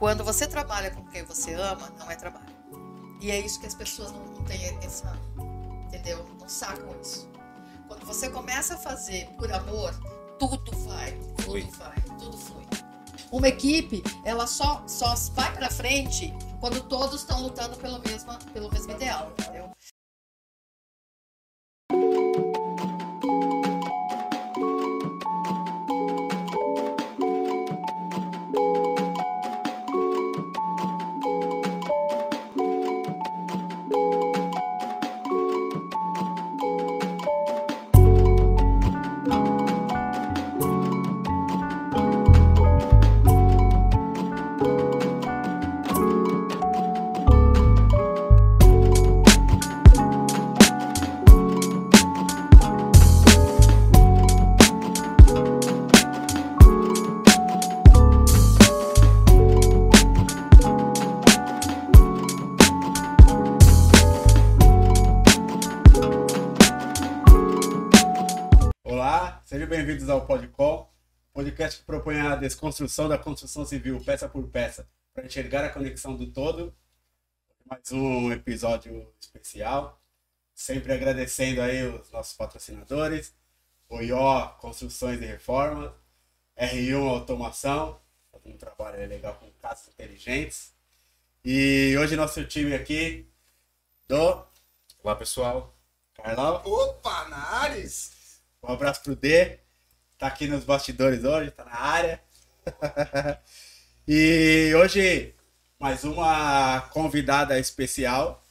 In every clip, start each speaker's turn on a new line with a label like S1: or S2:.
S1: Quando você trabalha com quem você ama, não é trabalho. E é isso que as pessoas não, não têm essa, entendeu? Não sacam isso. Quando você começa a fazer por amor, tudo vai, tudo
S2: Flui.
S1: vai, tudo flui. Uma equipe, ela só, só vai pra frente quando todos estão lutando pelo mesmo, pelo mesmo ideal, entendeu?
S3: Propõe a desconstrução da construção civil peça por peça para enxergar a conexão do todo. Mais um episódio especial, sempre agradecendo aí os nossos patrocinadores, OIO Construções e Reformas, R1 Automação, um trabalho legal com casas inteligentes. E hoje nosso time aqui do
S2: Olá, pessoal.
S3: Carlão,
S4: Opa, Nares!
S3: Um abraço pro D. Tá aqui nos bastidores hoje, tá na área. e hoje, mais uma convidada especial.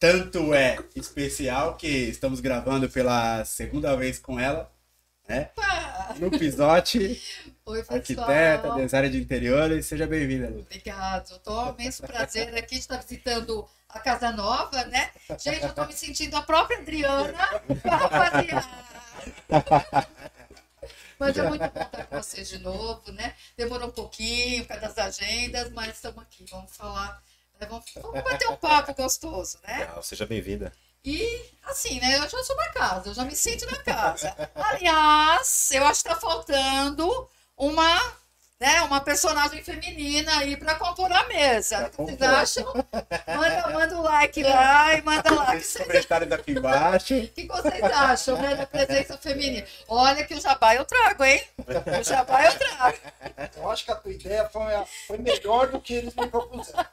S3: Tanto é especial que estamos gravando pela segunda vez com ela, né? No Pisote,
S1: Oi, pessoal.
S3: arquiteta, designer de interiores. Seja bem-vinda.
S1: Obrigado. Tô imenso prazer aqui de estar visitando a Casa Nova, né? Gente, eu tô me sentindo a própria Adriana rapaziada. Mas é muito bom estar com vocês de novo, né? Demorou um pouquinho por causa das agendas, mas estamos aqui. Vamos falar, né? vamos, vamos bater um papo gostoso, né?
S2: Legal, seja bem-vinda.
S1: E assim, né? Eu já sou da casa, eu já me sinto na casa. Aliás, eu acho que tá faltando uma, né, uma personagem feminina aí para compor a mesa. O que vocês acham? Manda, manda um like lá e manda lá. O que vocês,
S3: comentários aqui embaixo.
S1: o que vocês acham, né, da presença feminina? Olha que o jabá eu trago, hein? O jabá eu trago.
S4: Eu acho que a tua ideia foi, foi melhor do que eles me propuseram.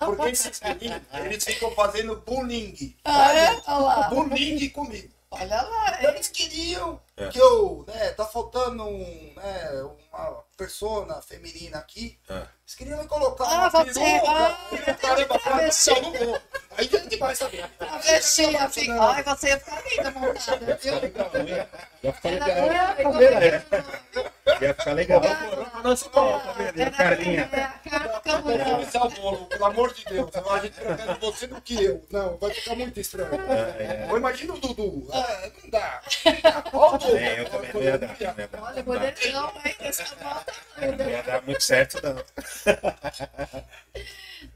S4: Porque esses meninos, eles ficam fazendo bullying.
S1: Ah, é? Olha lá.
S4: Bullying comigo.
S1: Olha lá.
S4: Eles queriam que eu, né, tá faltando um, né, uma persona feminina aqui.
S2: Ah.
S4: Eles queriam me colocar
S1: Ah,
S4: uma
S1: você-
S4: peruca.
S1: ah,
S4: o caramba,
S1: travesti.
S4: eu não vou. Aí a gente vai saber.
S1: Travesti, a fi- Ai, você ia ficar linda montada, viu?
S2: Ia ficar legal.
S1: é igual-
S2: Ia ficar legal.
S3: Nossa, tá vendo?
S1: Era-
S3: Carlinha.
S1: é.
S4: Esse é o bolo, pelo amor de Deus. A gente prefere você do que eu. Não, vai ficar muito estranho. Ou imagina o Dudu. Ah, não dá. Olha o Dudu.
S2: É, eu também não ia dar.
S1: Olha, modelão, hein? Essa nota
S2: Não ia dar muito certo, não.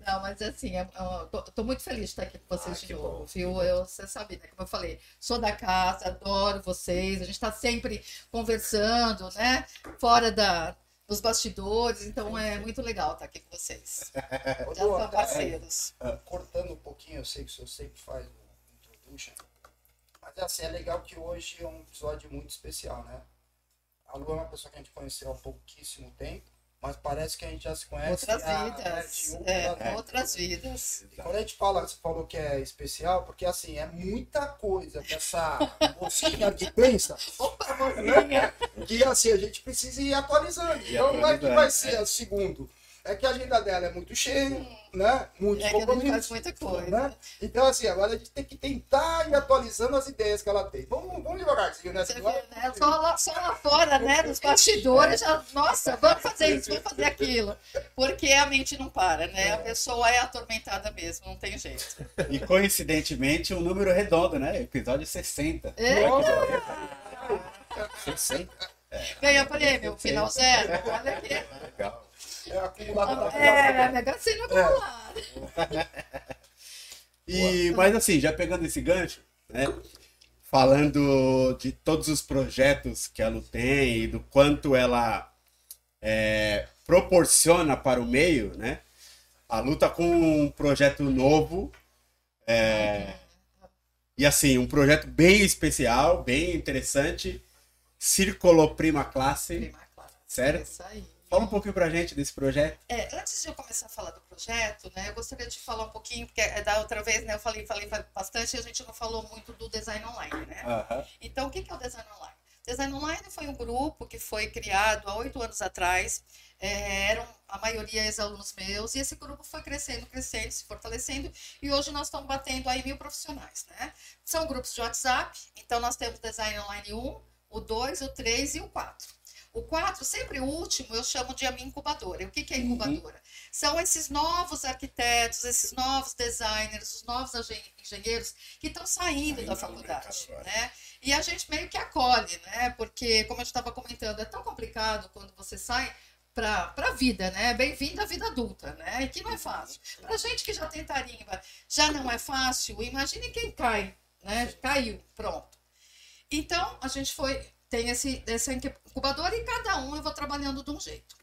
S1: Não, mas assim, eu, eu tô, tô muito feliz de estar aqui com vocês
S4: Ah,
S1: de
S4: que
S1: novo,
S4: bom.
S1: viu? Eu, você sabe, né? Como eu falei, sou da casa, adoro vocês. A gente tá sempre conversando, né? Fora da, dos bastidores, então é muito legal estar aqui com vocês.
S4: Ô,
S1: Já são parceiros.
S4: cortando um pouquinho, eu sei que o senhor sempre faz o introduction, mas assim, é legal que hoje é um episódio muito especial, né? A Lu é uma pessoa que a gente conheceu há pouquíssimo tempo, mas parece que a gente já se conhece
S1: Outras
S4: há-
S1: vidas.
S4: de
S1: É,
S4: outras-
S1: outras vidas.
S4: E quando a gente fala, você falou que é especial, porque assim, é muita coisa que essa mocinha aqui pensa,
S1: Opa, mocinha!
S4: que assim, a gente precisa ir atualizando. Então não é que vai ser a segundo. É que a agenda dela é muito cheia, né? Muitos
S1: É faz muita coisa.
S4: né? Então, assim, agora a gente tem que tentar ir atualizando as ideias que ela tem. Vamos, vamos devagarzinho, né?
S1: Você né? Só lá, só lá fora, né? Nos bastidores, já, nossa, vamos fazer isso, vamos fazer aquilo. Porque a mente não para, né? A pessoa é atormentada mesmo, não tem jeito.
S3: E coincidentemente, um número redondo, né? Episódio 60.
S2: Sim,
S1: Ganha prêmio, final zero. Olha aqui.
S2: legal.
S4: É acumulado da
S1: É, Mega Sena acumulada.
S3: E, mas assim, já pegando esse gancho, né? Falando de todos os projetos que a Lu tem e do quanto ela é, proporciona para o meio, né? A luta com um projeto novo. é, E assim, um projeto bem especial, bem interessante. Círculo Prima Classe.
S1: Prima classe.
S3: Certo?
S1: Isso aí.
S3: Fala um pouquinho pra gente desse projeto.
S1: É, antes de eu começar a falar do projeto, né, eu gostaria de falar um pouquinho, porque é da outra vez, né, eu falei, falei bastante e a gente não falou muito do design online, né?
S3: Aham.
S1: Então, o que que é o Design Online? Design Online foi um grupo que foi criado há oito anos atrás. É, eram a maioria ex-alunos meus, e esse grupo foi crescendo, crescendo, se fortalecendo, e hoje nós estamos batendo aí mil profissionais, né? São grupos de WhatsApp, então nós temos Design Online 1, o 2, o 3 e o 4. O 4, sempre o último, eu chamo de a minha incubadora. E o que, que é incubadora? São esses novos arquitetos, esses novos designers, os novos engenheiros que estão saindo
S2: Saindo
S1: da faculdade, né? E a gente meio que acolhe, né? Porque, como eu estava comentando, é tão complicado quando você sai para a vida, né? Bem-vindo à vida adulta, né? E que não é fácil. Para gente que já tem tarimba, já não é fácil, imagine quem cai, né? Caiu, pronto. Então, a gente foi, tem esse, essa incubadora e cada um eu vou trabalhando de um jeito.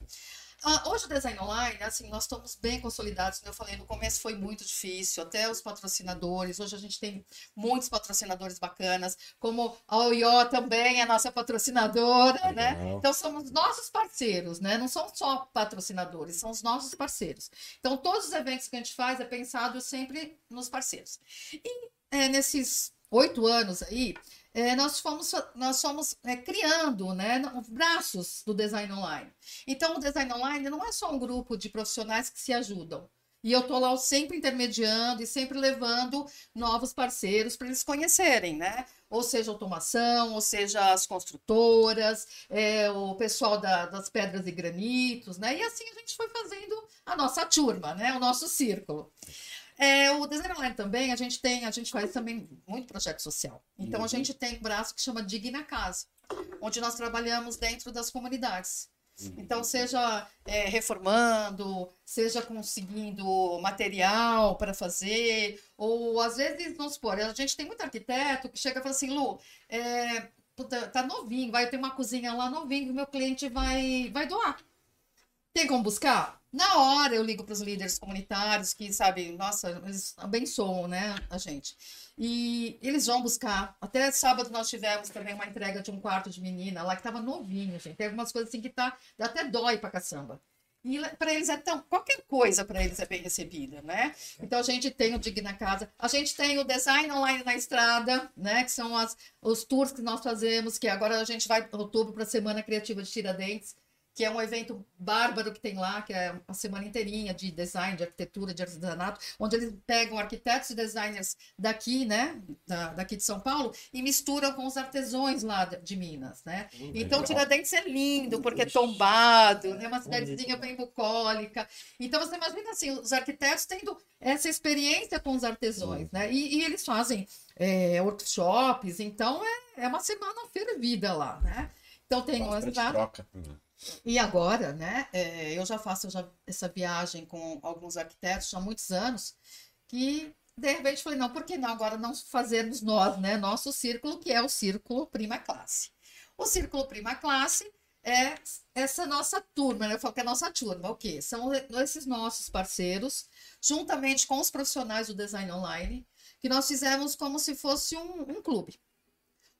S1: Ah, hoje o design online, assim, nós estamos bem consolidados, como eu falei, no começo foi muito difícil, até os patrocinadores, hoje a gente tem muitos patrocinadores bacanas, como a Oió também é nossa patrocinadora, né?
S2: Legal.
S1: Então somos nossos parceiros, né? Não são só patrocinadores, são os nossos parceiros. Então todos os eventos que a gente faz é pensado sempre nos parceiros. E é, nesses oito anos aí, é, nós fomos, nós fomos é, criando né, braços do design online. Então, o design online não é só um grupo de profissionais que se ajudam. E eu estou lá sempre intermediando e sempre levando novos parceiros para eles conhecerem, né? Ou seja, automação, ou seja, as construtoras, é, o pessoal da- das pedras e granitos, né? E assim a gente foi fazendo a nossa turma, né? O nosso círculo. É, o design online também, a gente tem, a gente faz também muito projeto social. Então
S3: Uhum.
S1: a gente tem um braço que chama Digna Casa, onde nós trabalhamos dentro das comunidades. Então, seja é, reformando, seja conseguindo material para fazer, ou às vezes, vamos supor, a gente tem muito arquiteto que chega e fala assim, Lu, é, puta, tá novinho, vai ter uma cozinha lá novinho, meu cliente vai, vai doar. Tem como buscar? Na hora eu ligo para os líderes comunitários que, sabe, nossa, eles abençoam, né, a gente. E eles vão buscar. Até sábado nós tivemos também uma entrega de um quarto de menina lá que estava novinho, gente. Tem algumas coisas assim que tá, até dói pra caçamba. E para eles é tão. Qualquer coisa para eles é bem recebida, né? Então a gente tem o Digna Casa, a gente tem o Design Online na Estrada, né? Que são as, os tours que nós fazemos, que agora a gente vai outubro para a Semana Criativa de Tiradentes, que é um evento bárbaro que tem lá, que é a semana inteirinha de design, de arquitetura, de artesanato, onde eles pegam arquitetos e designers daqui, né? Da, daqui de São Paulo, e misturam com os artesões lá de, Minas, né? Então,
S2: legal.
S1: Tiradentes é lindo, porque é tombado, é uma cidadezinha bem bucólica. Então, você imagina assim, os arquitetos tendo essa experiência com os artesões, né? E, e eles fazem é, workshops, então é, é uma semana fervida lá, né? Então, tem
S3: Bastante troca.
S1: E agora, né? é, eu já faço já essa viagem com alguns arquitetos há muitos anos, que de repente falei, não, por que não agora não fazermos nós, né? Nosso círculo, que é o Círculo Prima Classe. O Círculo Prima Classe é essa nossa turma, né? Eu falo que é a nossa turma, o quê? São esses nossos parceiros, juntamente com os profissionais do design online, que nós fizemos como se fosse um, um clube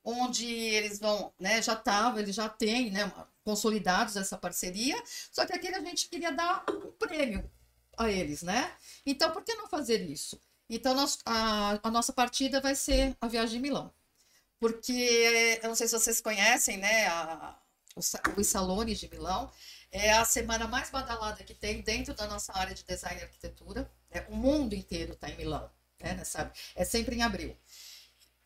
S1: onde eles vão, né, já estavam, eles já têm, né, consolidados essa parceria, só que aqui a gente queria dar um prêmio a eles, né? Então, por que não fazer isso? Então, nós, a, a nossa partida vai ser a viagem de Milão, porque, eu não sei se vocês conhecem, né, a, o, Sa- o Salone de Milão, é a semana mais badalada que tem dentro da nossa área de design e arquitetura, né? o mundo inteiro está em Milão, né, sabe? É sempre em abril.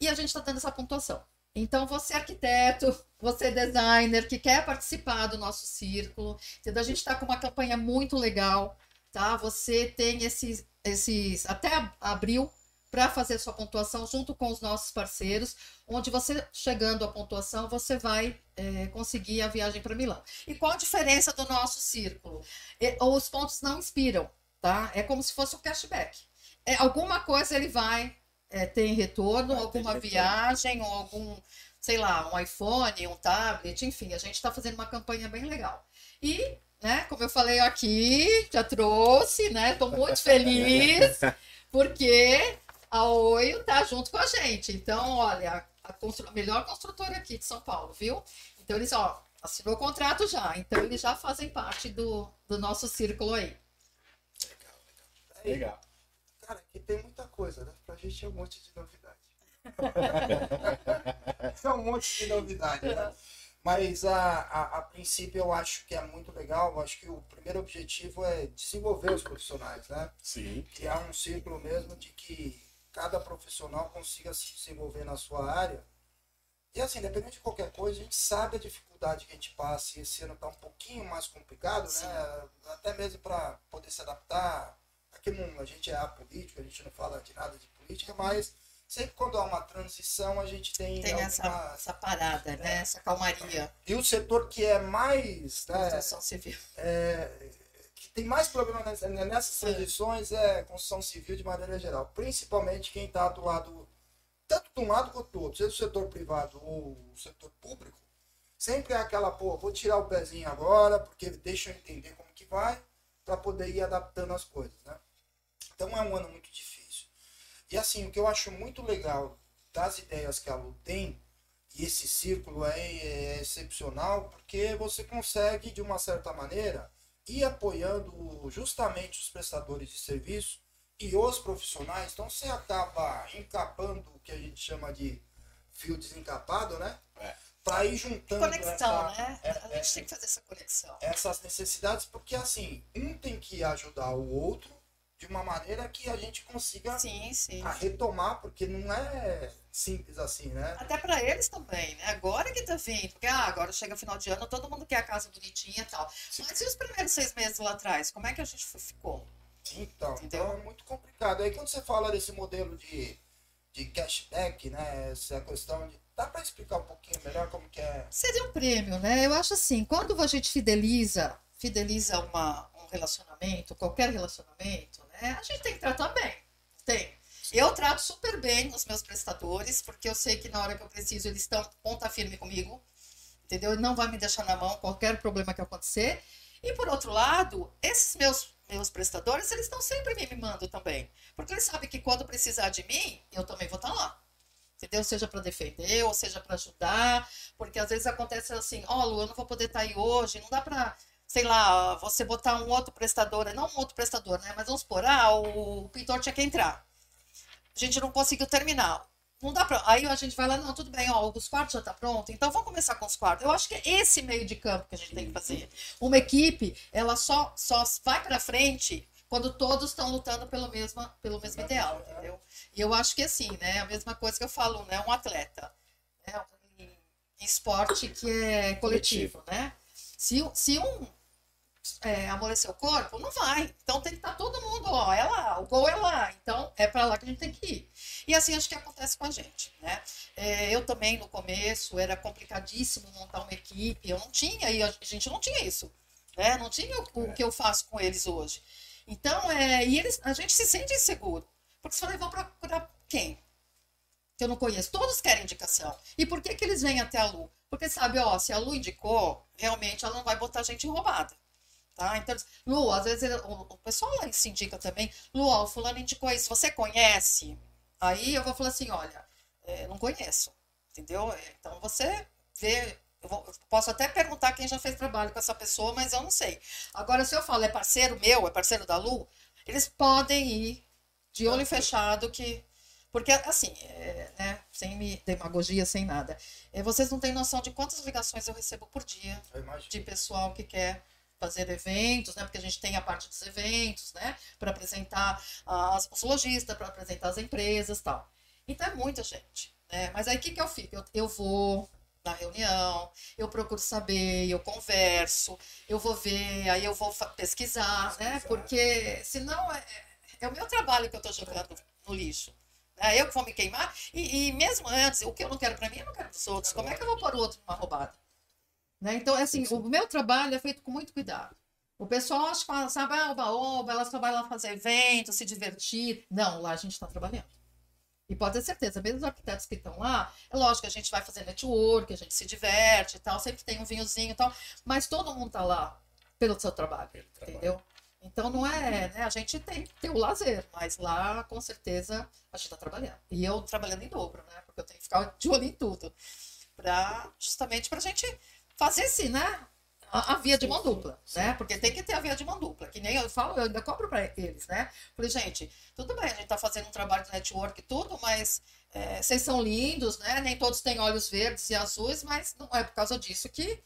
S1: E a gente está dando essa pontuação. Então, você arquiteto, você designer que quer participar do nosso círculo, entendeu? A gente está com uma campanha muito legal, tá? Você tem esses, esses até ab- abril para fazer sua pontuação junto com os nossos parceiros, onde você chegando à pontuação, você vai é, conseguir a viagem para Milão. E qual a diferença do nosso círculo? E- os pontos não inspiram, tá? É como se fosse um cashback. É, alguma coisa ele vai é, ter em retorno,
S3: Vai ter
S1: alguma
S3: retorno.
S1: viagem, ou algum, sei lá, um iPhone, um tablet, enfim, a gente está fazendo uma campanha bem legal. E né? Como eu falei aqui, já trouxe, né? Tô muito feliz porque a Oio tá junto com a gente. Então, olha, a, constru... a melhor construtora aqui de São Paulo, viu? Então eles, ó, assinou o contrato já. Então eles já fazem parte do, do nosso círculo aí.
S4: Aí,
S3: Legal.
S4: Cara, aqui tem muita coisa, né? Pra gente é um monte de novidade. é um monte de novidade, né? Mas a, a, a princípio eu acho que é muito legal. Eu acho que o primeiro objetivo é desenvolver os profissionais, né?
S3: Sim.
S4: Criar um círculo mesmo de que cada profissional consiga se desenvolver na sua área. E assim, independente de qualquer coisa, a gente sabe a dificuldade que a gente passa e esse ano está um pouquinho mais complicado, né? Até mesmo para poder se adaptar. Aqui não, a gente é apolítico, a gente não fala de nada de política, mas sempre quando há uma transição a gente tem,
S1: Tem essa,
S4: alguma...
S1: essa parada, né? Essa calmaria.
S4: E o setor que é mais. Né,
S1: Construção civil.
S4: é, que tem mais problema nessa- nessas transições é construção civil de maneira geral. Principalmente quem está do lado, tanto de um lado quanto do outro, seja o setor privado ou o setor público, sempre é aquela, pô, vou tirar o pezinho agora, porque deixa eu entender como que vai, para poder ir adaptando as coisas, né? Então é um ano muito difícil. E assim, o que eu acho muito legal das ideias que a Lu tem, e esse círculo é, é excepcional, porque você consegue, de uma certa maneira, ir apoiando justamente os prestadores de serviço e os profissionais. Então você acaba encapando o que a gente chama de fio desencapado, né?
S3: É.
S4: Para ir juntando
S1: Conexão,
S4: essa-
S1: né?
S4: é-
S1: A gente tem que fazer essa conexão.
S4: essas necessidades, porque assim, um tem que ajudar o outro de uma maneira que a gente consiga
S1: Sim, sim.
S4: retomar, porque não é simples assim, né?
S1: Até para eles também, né? Agora que tá vindo, porque ah, agora chega final de ano, todo mundo quer a casa bonitinha e tal. Mas e os primeiros seis meses lá atrás? Como é que a gente ficou?
S4: Então,
S1: Entendeu?
S4: então é muito complicado. Aí quando você fala desse modelo de, de cashback, né? Essa questão de. Dá para explicar um pouquinho melhor como que é?
S1: Seria um prêmio, né? Eu acho assim, quando a gente fideliza, fideliza uma, um relacionamento, qualquer relacionamento, né? A gente tem que tratar bem. Tem. Eu trato super bem os meus prestadores, porque eu sei que na hora que eu preciso eles estão ponta firme comigo, entendeu? Não vai me deixar na mão qualquer problema que acontecer. E por outro lado, esses meus meus prestadores, eles estão sempre me mimando também, porque eles sabem que quando precisar de mim, eu também vou estar lá. Entendeu? Seja para defender, ou seja para ajudar, porque às vezes acontece assim, ó, Lu, eu não vou poder estar aí hoje, não dá para, sei lá, você botar um outro prestador, não um outro prestador, né? Mas vamos supor, ah, o pintor tinha que entrar. A gente não conseguiu terminar. Não dá pra. Aí a gente vai lá, não, tudo bem, ó, os quartos já tá pronto, então vamos começar com os quartos. Eu acho que é esse meio de campo que a gente tem que fazer. Uma equipe, ela só, só vai para frente quando todos estão lutando pelo mesmo, pelo mesmo ideal, entendeu? E eu acho que assim, né? A mesma coisa que eu falo, né? Um atleta. Né? Em esporte que é coletivo, né? Se, se um é, amolecer o corpo, não vai. Então tem que estar todo mundo, ó, é lá, o gol é lá. Então é para lá que a gente tem que ir. E assim acho que acontece com a gente, né? É, eu também no começo era complicadíssimo montar uma equipe, eu não tinha, e a gente não tinha isso, né? Não tinha o, o que eu faço com eles hoje. Então, é, e eles, a gente se sente inseguro. Porque você fala, eu vou procurar quem? Que eu não conheço. Todos querem indicação. E por que, que eles vêm até a Lu? Porque sabe, ó, se a Lu indicou, realmente ela não vai botar gente roubada. Tá? Então, Lu, às vezes o, o pessoal lá se indica também, Lu, ó, o fulano indicou isso, você conhece? Aí eu vou falar assim, olha, é, não conheço, entendeu? É, Então você vê, eu, vou- eu posso até perguntar quem já fez trabalho com essa pessoa, mas eu não sei. Agora, se eu falo, é parceiro meu, é parceiro da Lu, eles podem ir de olho fechado que... Porque, assim, é, né, sem me, demagogia, sem nada, é, vocês não têm noção de quantas ligações eu recebo por dia de pessoal que quer fazer eventos, né? Porque a gente tem a parte dos eventos, né? Para apresentar as, os lojistas, para apresentar as empresas, tal. Então é muita gente, né? Mas aí o que que eu fico? Eu, eu vou na reunião, eu procuro saber, eu converso, eu vou ver, aí eu vou fa- pesquisar, né? Porque senão é, é o meu trabalho que eu estou jogando no lixo. É eu que vou me queimar. E, e mesmo antes, o que eu não quero para mim, eu não quero para os outros. Como é que eu vou pôr o outro numa roubada? Né? Então, assim, o meu trabalho é feito com muito cuidado. O pessoal acha que fala, sabe, ah, oba-oba, ela só vai lá fazer evento, se divertir. Não, lá a gente está trabalhando. E pode ter certeza, mesmo os arquitetos que estão lá, é lógico que a gente vai fazer network, a gente se diverte e tal, sempre tem um vinhozinho e tal, mas todo mundo está lá pelo seu trabalho,
S2: Pelo trabalho.
S1: entendeu? Então não é, né? A gente tem que ter o lazer, mas lá com certeza a gente está trabalhando. E eu trabalhando em dobro, né? Porque eu tenho que ficar de olho em tudo. Pra, justamente para a gente fazer assim, né? A, a via de mão dupla, né? Porque tem que ter a via de mão dupla. Que nem eu falo, eu ainda cobro para eles, né? Falei, gente, tudo bem, a gente está fazendo um trabalho de network e tudo, mas é, vocês são lindos, né? Nem todos têm olhos verdes e azuis, mas não é por causa disso que,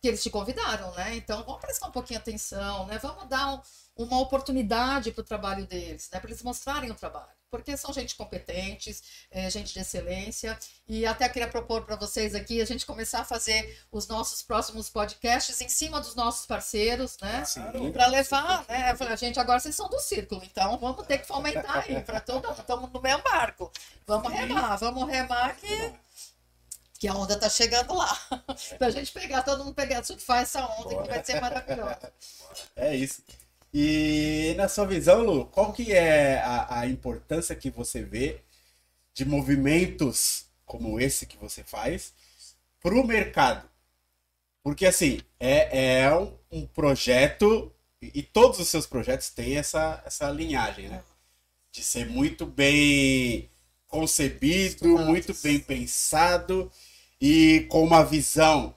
S1: que eles te convidaram, né? Então vamos prestar um pouquinho atenção, né? Vamos dar um- uma oportunidade para o trabalho deles, né? Para eles mostrarem o trabalho. Porque são gente competentes, é, gente de excelência. E até queria propor para vocês aqui a gente começar a fazer os nossos próximos podcasts em cima dos nossos parceiros, né?
S2: Sim.
S1: Para levar, né? Eu falei, gente, agora vocês são do círculo, então vamos ter que fomentar aí para todo mundo. Estamos no mesmo barco. Vamos remar, vamos remar que, que a onda tá chegando lá. pra gente pegar, todo mundo pegar, surfar essa onda que vai ser maravilhosa.
S3: É isso. E na sua visão, Lu, qual que é a, a importância que você vê de movimentos como esse que você faz para o mercado? Porque assim, é, é um, um projeto, e e todos os seus projetos têm essa, essa linhagem, né? De ser muito bem concebido, muito bem pensado e com uma visão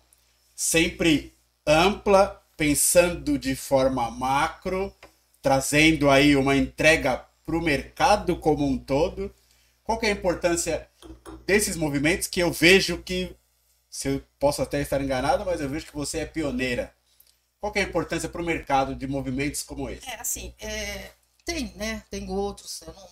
S3: sempre ampla, pensando de forma macro, trazendo aí uma entrega para o mercado como um todo. Qual que é a importância desses movimentos que eu vejo que, se eu posso até estar enganado, mas eu vejo que você é pioneira. Qual que é a importância para o mercado de movimentos como esse?
S1: É, assim, é, tem, né? Tem outros, eu não,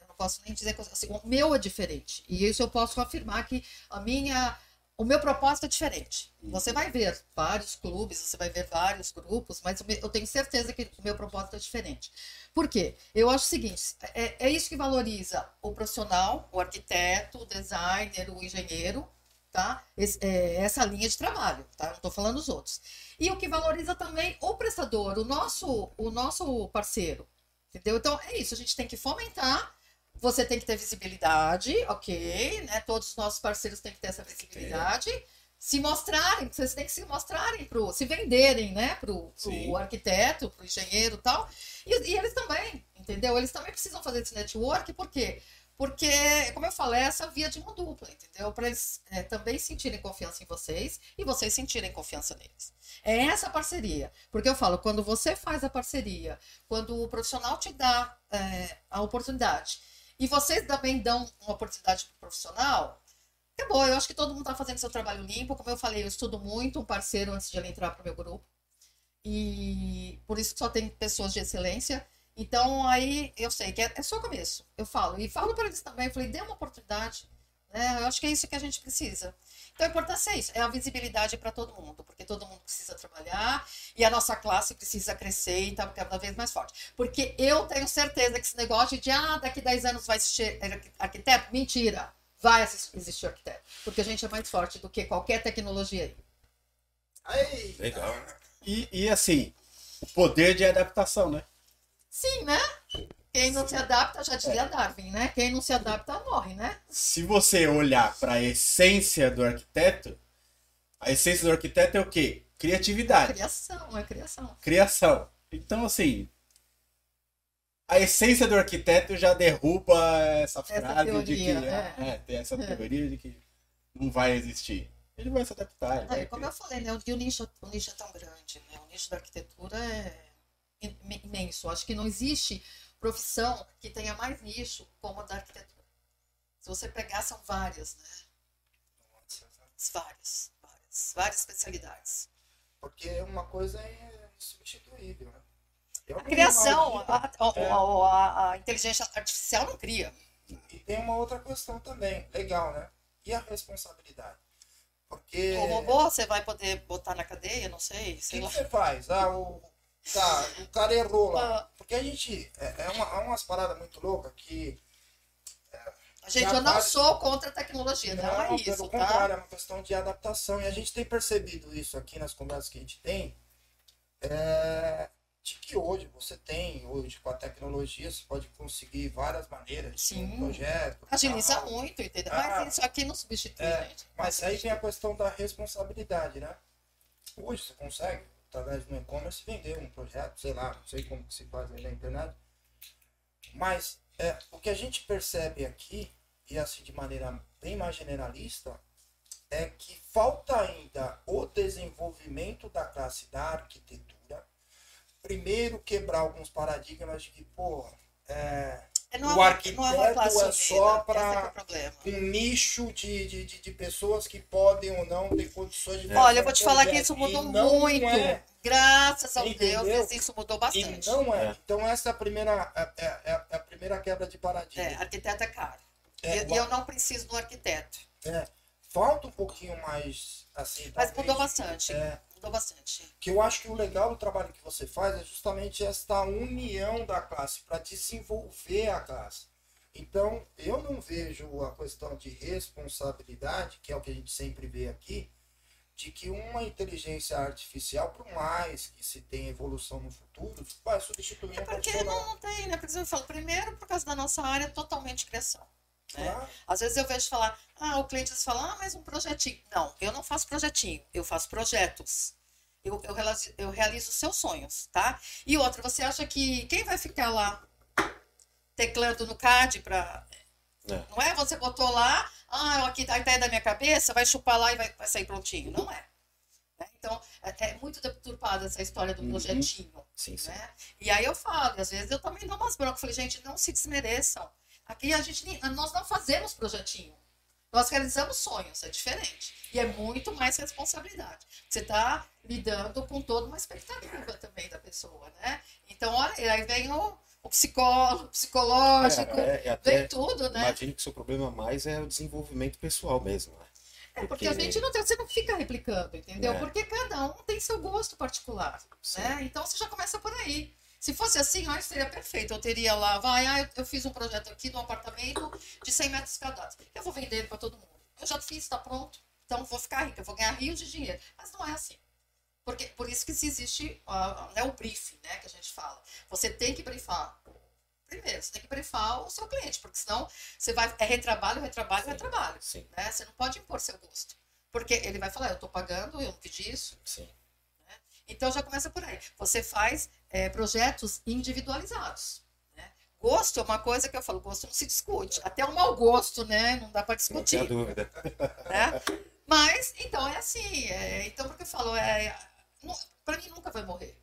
S1: eu não posso nem dizer que assim, o meu é diferente. E isso eu posso afirmar que a minha, o meu propósito é diferente. Você vai ver vários clubes, você vai ver vários grupos, mas eu tenho certeza que o meu propósito é diferente. Por quê? Eu acho o seguinte: é, é isso que valoriza o profissional, o arquiteto, o designer, o engenheiro, tá? Esse- é, essa linha de trabalho, tá? Não estou falando os outros. E o que valoriza também o prestador, o nosso, o nosso parceiro. Entendeu? Então é isso, a gente tem que fomentar. Você tem que ter visibilidade, ok, né? Todos os nossos parceiros têm que ter essa visibilidade. Se mostrarem, vocês têm que se mostrarem pro, se venderem, né,
S3: Sim.
S1: pro arquiteto, pro engenheiro e tal. E, e eles também, entendeu? Eles também precisam fazer esse network, por quê? Porque, como eu falei, é essa via de mão dupla, entendeu? Para eles é, também sentirem confiança em vocês e vocês sentirem confiança neles. É essa parceria. Porque eu falo, quando você faz a parceria, quando o profissional te dá é, a oportunidade e vocês também dão uma oportunidade para o profissional, acabou. Eu acho que todo mundo está fazendo seu trabalho limpo. Como eu falei, eu estudo muito um parceiro antes de ele entrar para o meu grupo. E por isso que só tem pessoas de excelência. Então, aí eu sei que é, é só começo. Eu falo. E falo para eles também. Eu falei, dê uma oportunidade. Né? Eu acho que é isso que a gente precisa. Então, a importância é isso: é a visibilidade para todo mundo. Porque todo mundo precisa trabalhar. E a nossa classe precisa crescer e estar cada vez mais forte. Porque eu tenho certeza que esse negócio de, ah, daqui 10 anos vai existir arquiteto, mentira. Vai existir arquiteto. Porque a gente é mais forte do que qualquer tecnologia aí.
S4: Aí,
S2: Legal, né?
S3: E, e assim, o poder de adaptação, né?
S1: Sim, né? Quem não se adapta, já dizia Darwin, né? Quem não se adapta morre, né?
S3: Se você olhar para a essência do arquiteto, a essência do arquiteto é o quê? Criatividade.
S1: Criação, é criação.
S3: criação. Então, assim, a essência do arquiteto já derruba essa frase de que
S1: teoria,
S3: é,
S1: é.
S3: é, tem essa
S1: É.
S3: teoria de que não vai existir. Ele vai se adaptar. vai
S1: É, como eu falei, né? O nicho, o nicho é tão grande, né? O nicho da arquitetura é im- imenso. Acho que não existe profissão que tenha mais nicho como a da arquitetura. Se você pegar, são várias, né? Várias, várias, várias especialidades.
S4: porque uma coisa é insubstituível, né? Eu
S1: A criação, a,
S4: é,
S1: a- a- inteligência artificial não cria.
S4: E tem uma outra questão também, legal, né? E a responsabilidade? Porque.
S1: O robô você vai poder botar na cadeia, não sei,
S4: O que
S1: lá.
S4: você faz? Ah, o, tá, o cara errou lá. Porque a gente. É, é, uma, é umas paradas muito loucas que.
S1: Gente,
S4: Já
S1: eu não sou contra a tecnologia, não, é
S4: Não,
S1: isso,
S4: pelo
S1: tá?
S4: contrário, é uma questão de adaptação. E a gente tem percebido isso aqui nas conversas que a gente tem. é, de que hoje você tem, hoje com a tecnologia, você pode conseguir várias maneiras de
S1: Sim.
S4: um projeto.
S1: Agiliza
S4: tal.
S1: muito, entendeu?
S4: Ah.
S1: Mas isso aqui não substitui,
S4: É,
S1: gente.
S4: Mas aí tem a questão da responsabilidade, né? Hoje você consegue através do e-commerce, vender um projeto, sei lá, não sei como que se faz aí na internet. Mas é, o que a gente percebe aqui, e assim de maneira bem mais generalista, é que falta ainda o desenvolvimento da classe da arquitetura. Primeiro, quebrar alguns paradigmas de que, pô, é,
S1: É, não é
S4: O
S1: uma-
S4: arquiteto
S1: não é uma classe
S4: é só
S1: esse é é
S4: um nicho de, de, de, de pessoas que podem ou não ter condições de
S1: Olha, eu vou te falar que isso
S4: E
S1: mudou muito.
S4: é.
S1: Graças a
S4: Entendeu?
S1: Deus, isso mudou
S4: E
S1: bastante.
S4: não é.
S2: É.
S4: Então essa é a primeira, é, é- é a primeira quebra de paradigma.
S1: É, arquiteto é caro.
S4: É,
S1: E e eu não preciso do arquiteto.
S4: é, falta um pouquinho mais assim.
S1: Mas
S4: talvez,
S1: mudou bastante.
S4: É,
S1: Bastante.
S4: que eu acho que o legal do trabalho que você faz é justamente esta união da classe para desenvolver a classe. Então, eu não vejo a questão de responsabilidade, que é o que a gente sempre vê aqui, de que uma inteligência artificial, por mais que se tenha evolução no futuro, vai substituir
S1: É
S4: um
S1: porque não, tem, né? Porque eu falo, primeiro, por causa da nossa área, totalmente criação. Né?
S4: Claro.
S1: Às vezes eu vejo falar, ah, o cliente fala, ah, mas um projetinho. Não, eu não faço projetinho, eu faço projetos. Eu, eu, realizo, eu realizo seus sonhos, tá? E outra, você acha que quem vai ficar lá teclando no CAD para.
S2: É.
S1: Não é? Você botou lá, ah, aqui a ideia da minha cabeça, vai chupar lá e vai, vai sair prontinho. Não é. Né? Então, é, é muito deturpada essa história do
S2: Uhum.
S1: projetinho
S2: Sim, sim.
S1: né? E aí eu falo, e às vezes eu também dou umas broncas. Falei, gente, não se desmereçam. Aqui a gente, nós não fazemos projetinho. Nós realizamos sonhos, é diferente. E é muito mais responsabilidade. Você está lidando com toda uma expectativa também da pessoa, né? Então, olha, aí vem o, o psicólogo, psicológico,
S2: É, é,
S1: vem
S2: até
S1: tudo, né?
S2: imagino que o seu problema mais é o desenvolvimento pessoal mesmo, né?
S1: É porque a gente não tem, você não fica replicando, entendeu?
S2: É.
S1: Porque cada um tem seu gosto particular,
S2: Sim.
S1: né? Então você já começa por aí. Se fosse assim, ó, seria perfeito. Eu teria lá, vai, ah, eu, eu fiz um projeto aqui de um apartamento de 100 metros quadrados. Eu vou vender ele para todo mundo. Eu já fiz, está pronto. Então vou ficar rica, eu vou ganhar rios de dinheiro. Mas não é assim. Porque, por isso que se existe ah, né, o briefing, né, que a gente fala. Você tem que briefar. Primeiro, você tem que briefar o seu cliente, porque senão você vai. É retrabalho, retrabalho,
S2: Sim.
S1: retrabalho
S2: Sim,
S1: né? Você não pode impor seu gosto. Porque ele vai falar, eu estou pagando, eu não pedi isso.
S2: sim.
S1: Então já começa por aí. Você faz é, projetos individualizados. Né? Gosto é uma coisa que eu falo, gosto não se discute. Até o mau gosto, né? Não dá para
S2: Não
S1: discutir.
S2: dúvida.
S1: Né? Mas, então é assim. é, então, porque eu falo, é, para mim nunca vai morrer.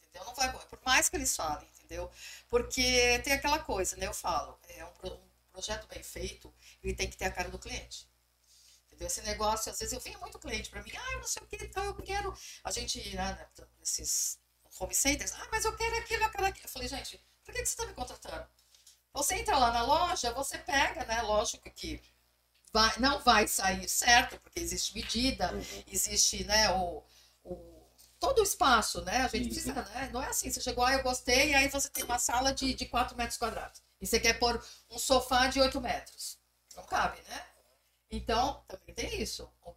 S1: Entendeu? Não vai morrer. Por mais que eles falem, entendeu? Porque tem aquela coisa, né? Eu falo, é um, um projeto bem feito, ele tem que ter a cara do cliente. Entendeu? Esse negócio, às vezes eu venho muito cliente para mim, ah, eu não sei o que, então eu quero. A gente, né, nesses home centers, ah, mas eu quero aquilo, eu quero aquilo. Eu falei, gente, por que que você está me contratando? Você entra lá na loja, você pega, né? Lógico que vai, não vai sair certo, porque existe medida,
S2: Uhum.
S1: existe, né, o, o- todo o espaço, né? A gente precisa, né? Não é assim, você chegou, ah, eu gostei, e aí você tem uma sala de, de 4 metros quadrados. E você quer pôr um sofá de 8 metros. Não cabe, né? Então, também tem isso. O,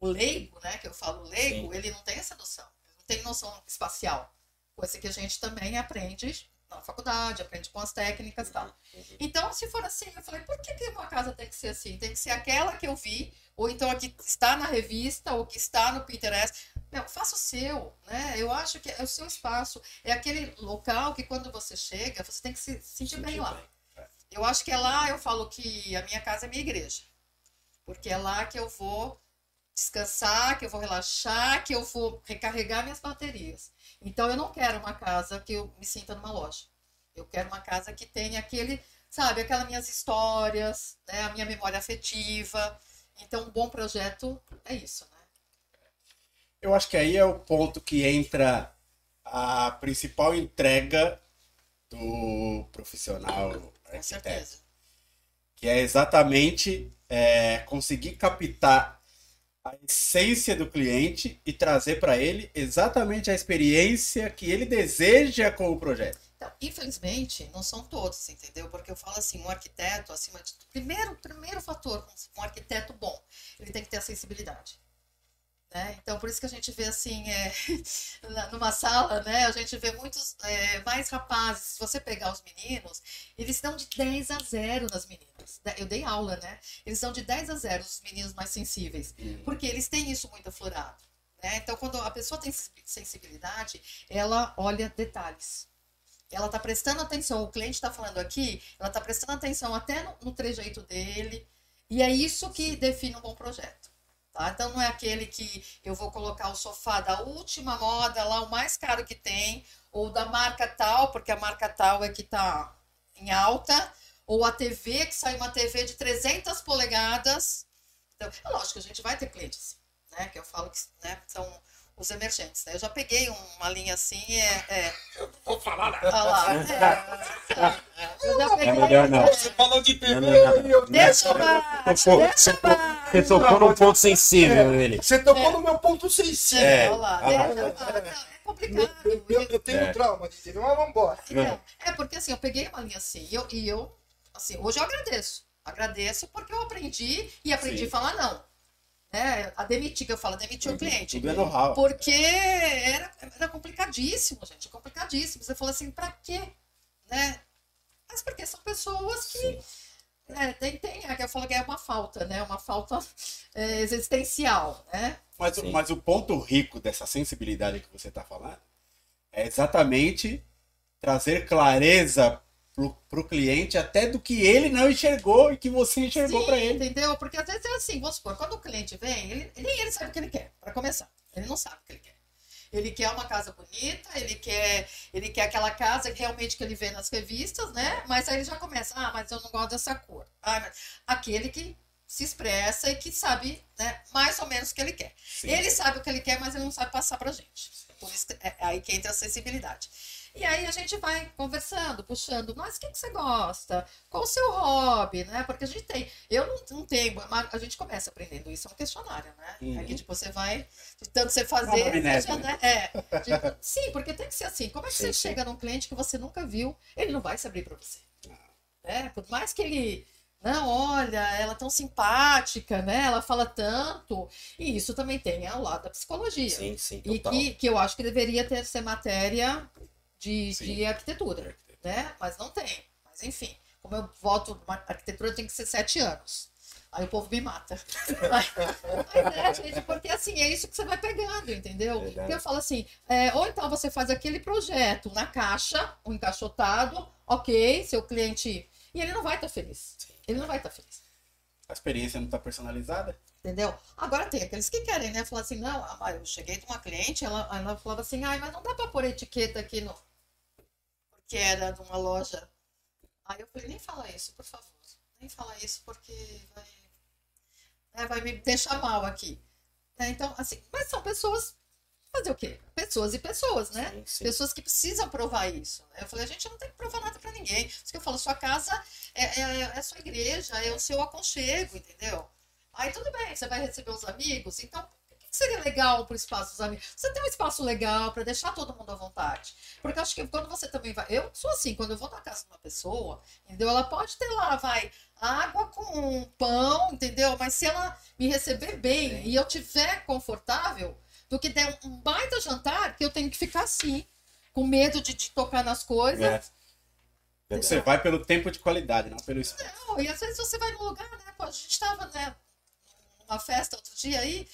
S1: o leigo, né? Que eu falo leigo,
S2: Sim.
S1: ele não tem essa noção. Tem noção espacial. Coisa que a gente também aprende na faculdade, aprende com as técnicas e tal. Então, se for assim, eu falei, por que, que uma casa tem que ser assim? Tem que ser aquela que eu vi, ou então a que está na revista, ou que está no Pinterest. Meu, faça o seu, né? Eu acho que é o seu espaço. É aquele local que quando você chega, você tem que se sentir bem lá.
S2: bem.
S1: Eu acho que é lá, eu falo que a minha casa é minha igreja. Porque é lá que eu vou descansar, que eu vou relaxar, que eu vou recarregar minhas baterias. Então eu não quero uma casa que eu me sinta numa loja. Eu quero uma casa que tenha aquele, sabe, aquelas minhas histórias, né, a minha memória afetiva. Então um bom projeto é isso, né?
S3: Eu acho que aí é o ponto que entra a principal entrega do profissional
S1: Com
S3: arquiteto,
S1: certeza.
S3: que é exatamente é, conseguir captar a essência do cliente e trazer para ele exatamente a experiência que ele deseja com o projeto.
S1: Então, infelizmente, não são todos, entendeu? Porque eu falo assim, um arquiteto, acima de tudo, primeiro, primeiro fator, um arquiteto bom, ele tem que ter a sensibilidade. Né? Então, por isso que a gente vê assim, é, numa sala, né, a gente vê muitos é, mais rapazes. Se você pegar os meninos, eles dão de 10 a 0 nas meninas. Eu dei aula, né? Eles dão de 10 a 0 os meninos mais sensíveis. Porque eles têm isso muito aflorado. Né? Então, quando a pessoa tem sensibilidade, ela olha detalhes. Ela está prestando atenção, o cliente está falando aqui, ela está prestando atenção até no, no trejeito dele, e é isso que define um bom projeto. Tá? Então não é aquele que eu vou colocar o sofá da última moda lá, o mais caro que tem, ou da marca tal, porque a marca tal é que está em alta, ou a TV, que sai uma TV de 300 polegadas. Então, é lógico a gente vai ter clientes, né? Que eu falo que né, são os emergentes. Né? Eu já peguei uma linha assim, é. é...
S3: Eu não vou falar nada.
S1: Olha lá, é, eu já peguei,
S2: É melhor não.
S3: Você falou de TV,
S2: Não, não, não.
S3: eu
S1: Deixa eu.
S2: Você tocou num ponto sensível, ele.
S4: Você tocou no meu ponto sensível.
S2: É.
S1: Olha lá,
S2: Ah.
S1: Não, é complicado.
S4: Eu, eu- eu tenho
S2: É.
S4: trauma de TV, mas vambora.
S1: Então, é porque assim, eu peguei uma linha assim, e eu, e eu assim, hoje eu agradeço. Agradeço porque eu aprendi e aprendi
S3: Sim.
S1: a falar não. Né? A demitir, que eu falo, demitir o cliente.
S3: Tudo é.
S1: Porque era, era complicadíssimo, gente, complicadíssimo. Você falou assim, pra quê? Né? Mas porque são pessoas que né, tem, tem, é que eu falo que é uma falta, né? Uma falta é, existencial, né?
S3: Mas,
S2: Sim.
S3: mas o ponto rico dessa sensibilidade que você está falando é exatamente trazer clareza pro, pro cliente até do que ele não enxergou e que você enxergou para ele.
S1: entendeu? Porque às vezes é assim, vamos supor, quando o cliente vem, ele, nem ele sabe o que ele quer, para começar. Ele não sabe o que ele quer. Ele quer uma casa bonita, ele quer, ele quer aquela casa que realmente que ele vê nas revistas, né? Mas aí ele já começa, ah, mas eu não gosto dessa cor. Ah, mas... Aquele que se expressa e que sabe, né, mais ou menos o que ele quer.
S3: Sim.
S1: Ele sabe o que ele quer, mas ele não sabe passar pra gente. Por isso que é aí que entra a sensibilidade. E aí a gente vai conversando, puxando, mas o que, que você gosta? Qual o seu hobby, né? Porque a gente tem, eu não, não tenho, mas a gente começa aprendendo isso, é um questionário, né?
S3: Uhum.
S1: É que tipo, você vai, de tanto você fazer, você já,
S3: né?
S1: né? É, tipo, sim, porque tem que ser assim. Como é que
S2: Sim,
S1: você
S2: sim.
S1: chega num cliente que você nunca viu, ele não vai se abrir pra você.
S3: Ah.
S1: É, por mais que ele não, olha, ela é tão simpática, né? Ela fala tanto. E isso também tem ao lado da psicologia.
S2: Sim, sim,
S1: E
S2: total.
S1: que, que eu acho que deveria ter ser matéria de, de arquitetura, né? Mas não tem. Mas enfim, como eu voto, uma arquitetura tem que ser sete anos. Aí o povo me mata. Mas é, gente, porque assim, é isso que você vai pegando, entendeu?
S2: Verdade.
S1: Porque eu falo assim, é, ou então você faz aquele projeto na caixa, um encaixotado, ok, seu cliente. E ele não vai estar feliz. Ele não vai estar feliz.
S3: A experiência não está personalizada?
S1: Entendeu? Agora tem aqueles que querem, né? Falar assim, não, ah, eu cheguei de uma cliente, ela, ela falava assim, ai, mas não dá pra pôr etiqueta aqui no. Porque era de uma loja. Aí eu falei, nem fala isso, por favor. Nem fala isso porque vai, né, vai me deixar mal aqui. Né, Então, assim, mas são pessoas. Fazer o quê? Pessoas e pessoas, né?
S2: Sim, sim.
S1: Pessoas que precisam provar isso. né? Eu falei, a gente não tem que provar nada pra ninguém. Isso que eu falo, sua casa é, é, é a sua igreja, é o seu aconchego, entendeu? Aí tudo bem, você vai receber os amigos, então o que seria legal para o espaço dos amigos? Você tem um espaço legal para deixar todo mundo à vontade. Porque eu acho que quando você também vai. Eu sou assim, quando eu vou na casa de uma pessoa, entendeu? Ela pode ter lá, vai, água com pão, entendeu? Mas se ela me receber bem e eu tiver confortável, do que der um baita jantar, que eu tenho que ficar assim, com medo de, de tocar nas coisas.
S3: É. Você vai pelo tempo de qualidade, não pelo espaço.
S1: Não, e às vezes você vai num lugar, né? A gente estava, né, numa festa outro dia aí,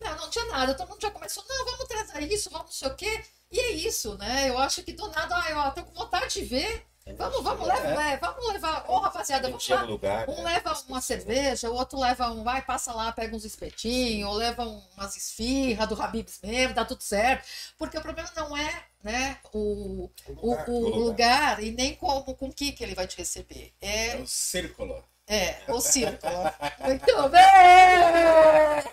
S1: não, não tinha nada, todo mundo já começou, não, vamos trazer isso, vamos não sei o quê. E é isso, né? Eu acho que do nada, ai, ó, tô com vontade de ver. Vamos, vamos,
S2: É.
S1: leva, é, vamos levar. Ô, rapaziada, vamos lá.
S2: lugar.
S1: Um
S2: né?
S1: leva uma cerveja, o outro leva um, vai, passa lá, pega uns espetinhos, ou leva um- umas esfirras do Habibs mesmo, dá tudo certo. Porque o problema não é, né, o, o, o
S2: o
S1: lugar e nem como, com o que, que ele vai te receber.
S3: É
S1: É,
S3: o círculo.
S1: É o círculo. Muito bem!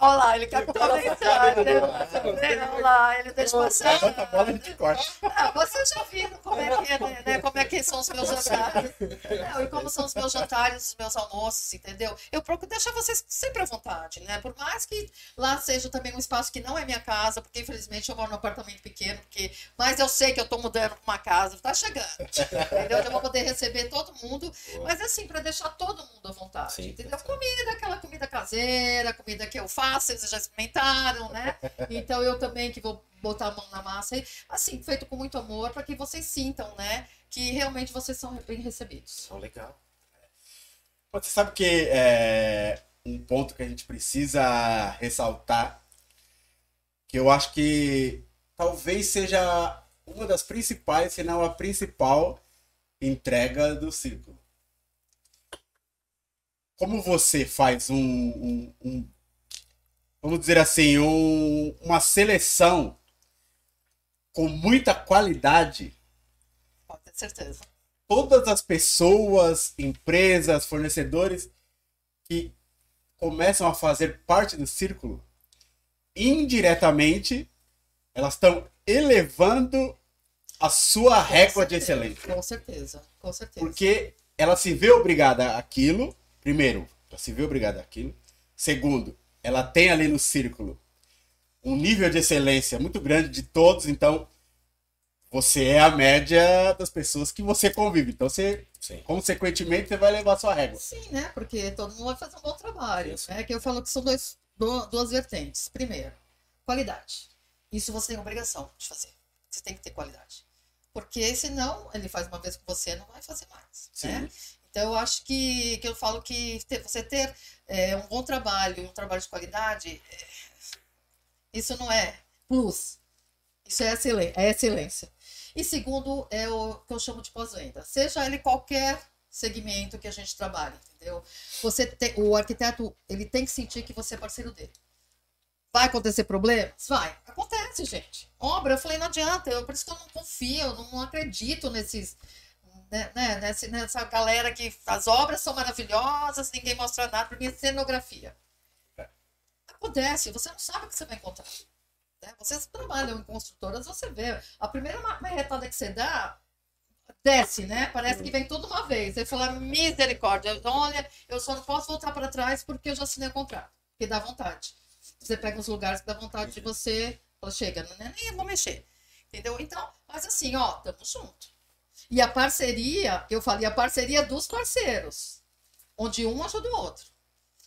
S1: Olha lá, ele captou a mensagem. né? Olha lá, ele deixa passar.
S3: Levanta a bola e a gente corta.
S1: Ah, vocês já viram como é que, é, né, né, como é que são os meus jantares. Não, e como são os meus jantares, os meus almoços, entendeu? Eu procuro deixar vocês sempre à vontade, né? Por mais que lá seja também um espaço que não é minha casa, porque infelizmente eu moro num apartamento pequeno, porque, mas eu sei que eu tô mudando pra uma casa, tá chegando. Entendeu? Eu vou poder receber todo mundo. Mas assim, para deixar todo mundo à vontade.
S2: Sim,
S1: entendeu? Comida, aquela comida caseira, comida que eu faço, eles já experimentaram, né? Então eu também que vou botar a mão na massa assim, feito com muito amor, para que vocês sintam, né? Que realmente vocês são bem recebidos.
S2: São legal.
S3: Você sabe que é, um ponto que a gente precisa ressaltar, que eu acho que talvez seja uma das principais, se não a principal entrega do círculo. Como você faz um, um, um vamos dizer assim, um, uma seleção com muita qualidade,
S1: Pode ter certeza.
S3: todas as pessoas, empresas, fornecedores que começam a fazer parte do círculo, indiretamente, elas estão elevando a sua régua de
S1: certeza,
S3: excelência.
S1: Com certeza, com certeza.
S3: Porque ela se vê obrigada àquilo, primeiro, ela se vê obrigada àquilo. Segundo, ela tem ali no círculo um nível de excelência muito grande de todos, então você é a média das pessoas que você convive. Então você,
S2: Sim.
S3: consequentemente, você vai levar a sua régua.
S1: Sim, né? Porque todo mundo vai fazer um bom trabalho.
S2: Isso.
S1: Né? Que eu falo que são dois, du- duas vertentes. Primeiro, qualidade. Isso você tem obrigação de fazer. Você tem que ter qualidade. Porque senão ele faz uma vez com você não vai fazer mais. Né? Então eu acho que, que eu falo que ter- você ter é, um bom trabalho, um trabalho de qualidade, é, isso não é plus. Isso é, excelen- é excelência. E segundo, é o que eu chamo de pós-venda. Seja ele qualquer segmento que a gente trabalha, entendeu? Você te- o arquiteto, ele tem que sentir que você é parceiro dele. Vai acontecer problemas? Vai. Acontece, gente. Obra, eu falei, não adianta. Eu, por isso que eu não confio, eu não acredito nesses. Né, né, nesse- nessa galera que as obras são maravilhosas, ninguém mostra nada, para mim é cenografia. Acontece, você não sabe o que você vai encontrar. né? Vocês trabalham em construtoras, você vê. A primeira ma- marretada que você dá, desce, né? Parece que vem tudo uma vez. Aí fala, misericórdia, olha, eu só não posso voltar para trás porque eu já assinei o contrato. Porque dá vontade. Você pega os lugares que dá vontade de você, fala, chega, né? nem vou mexer. Entendeu? Então, mas assim, ó, tamo junto. E a parceria, eu falei, a parceria dos parceiros, onde um ajuda o outro.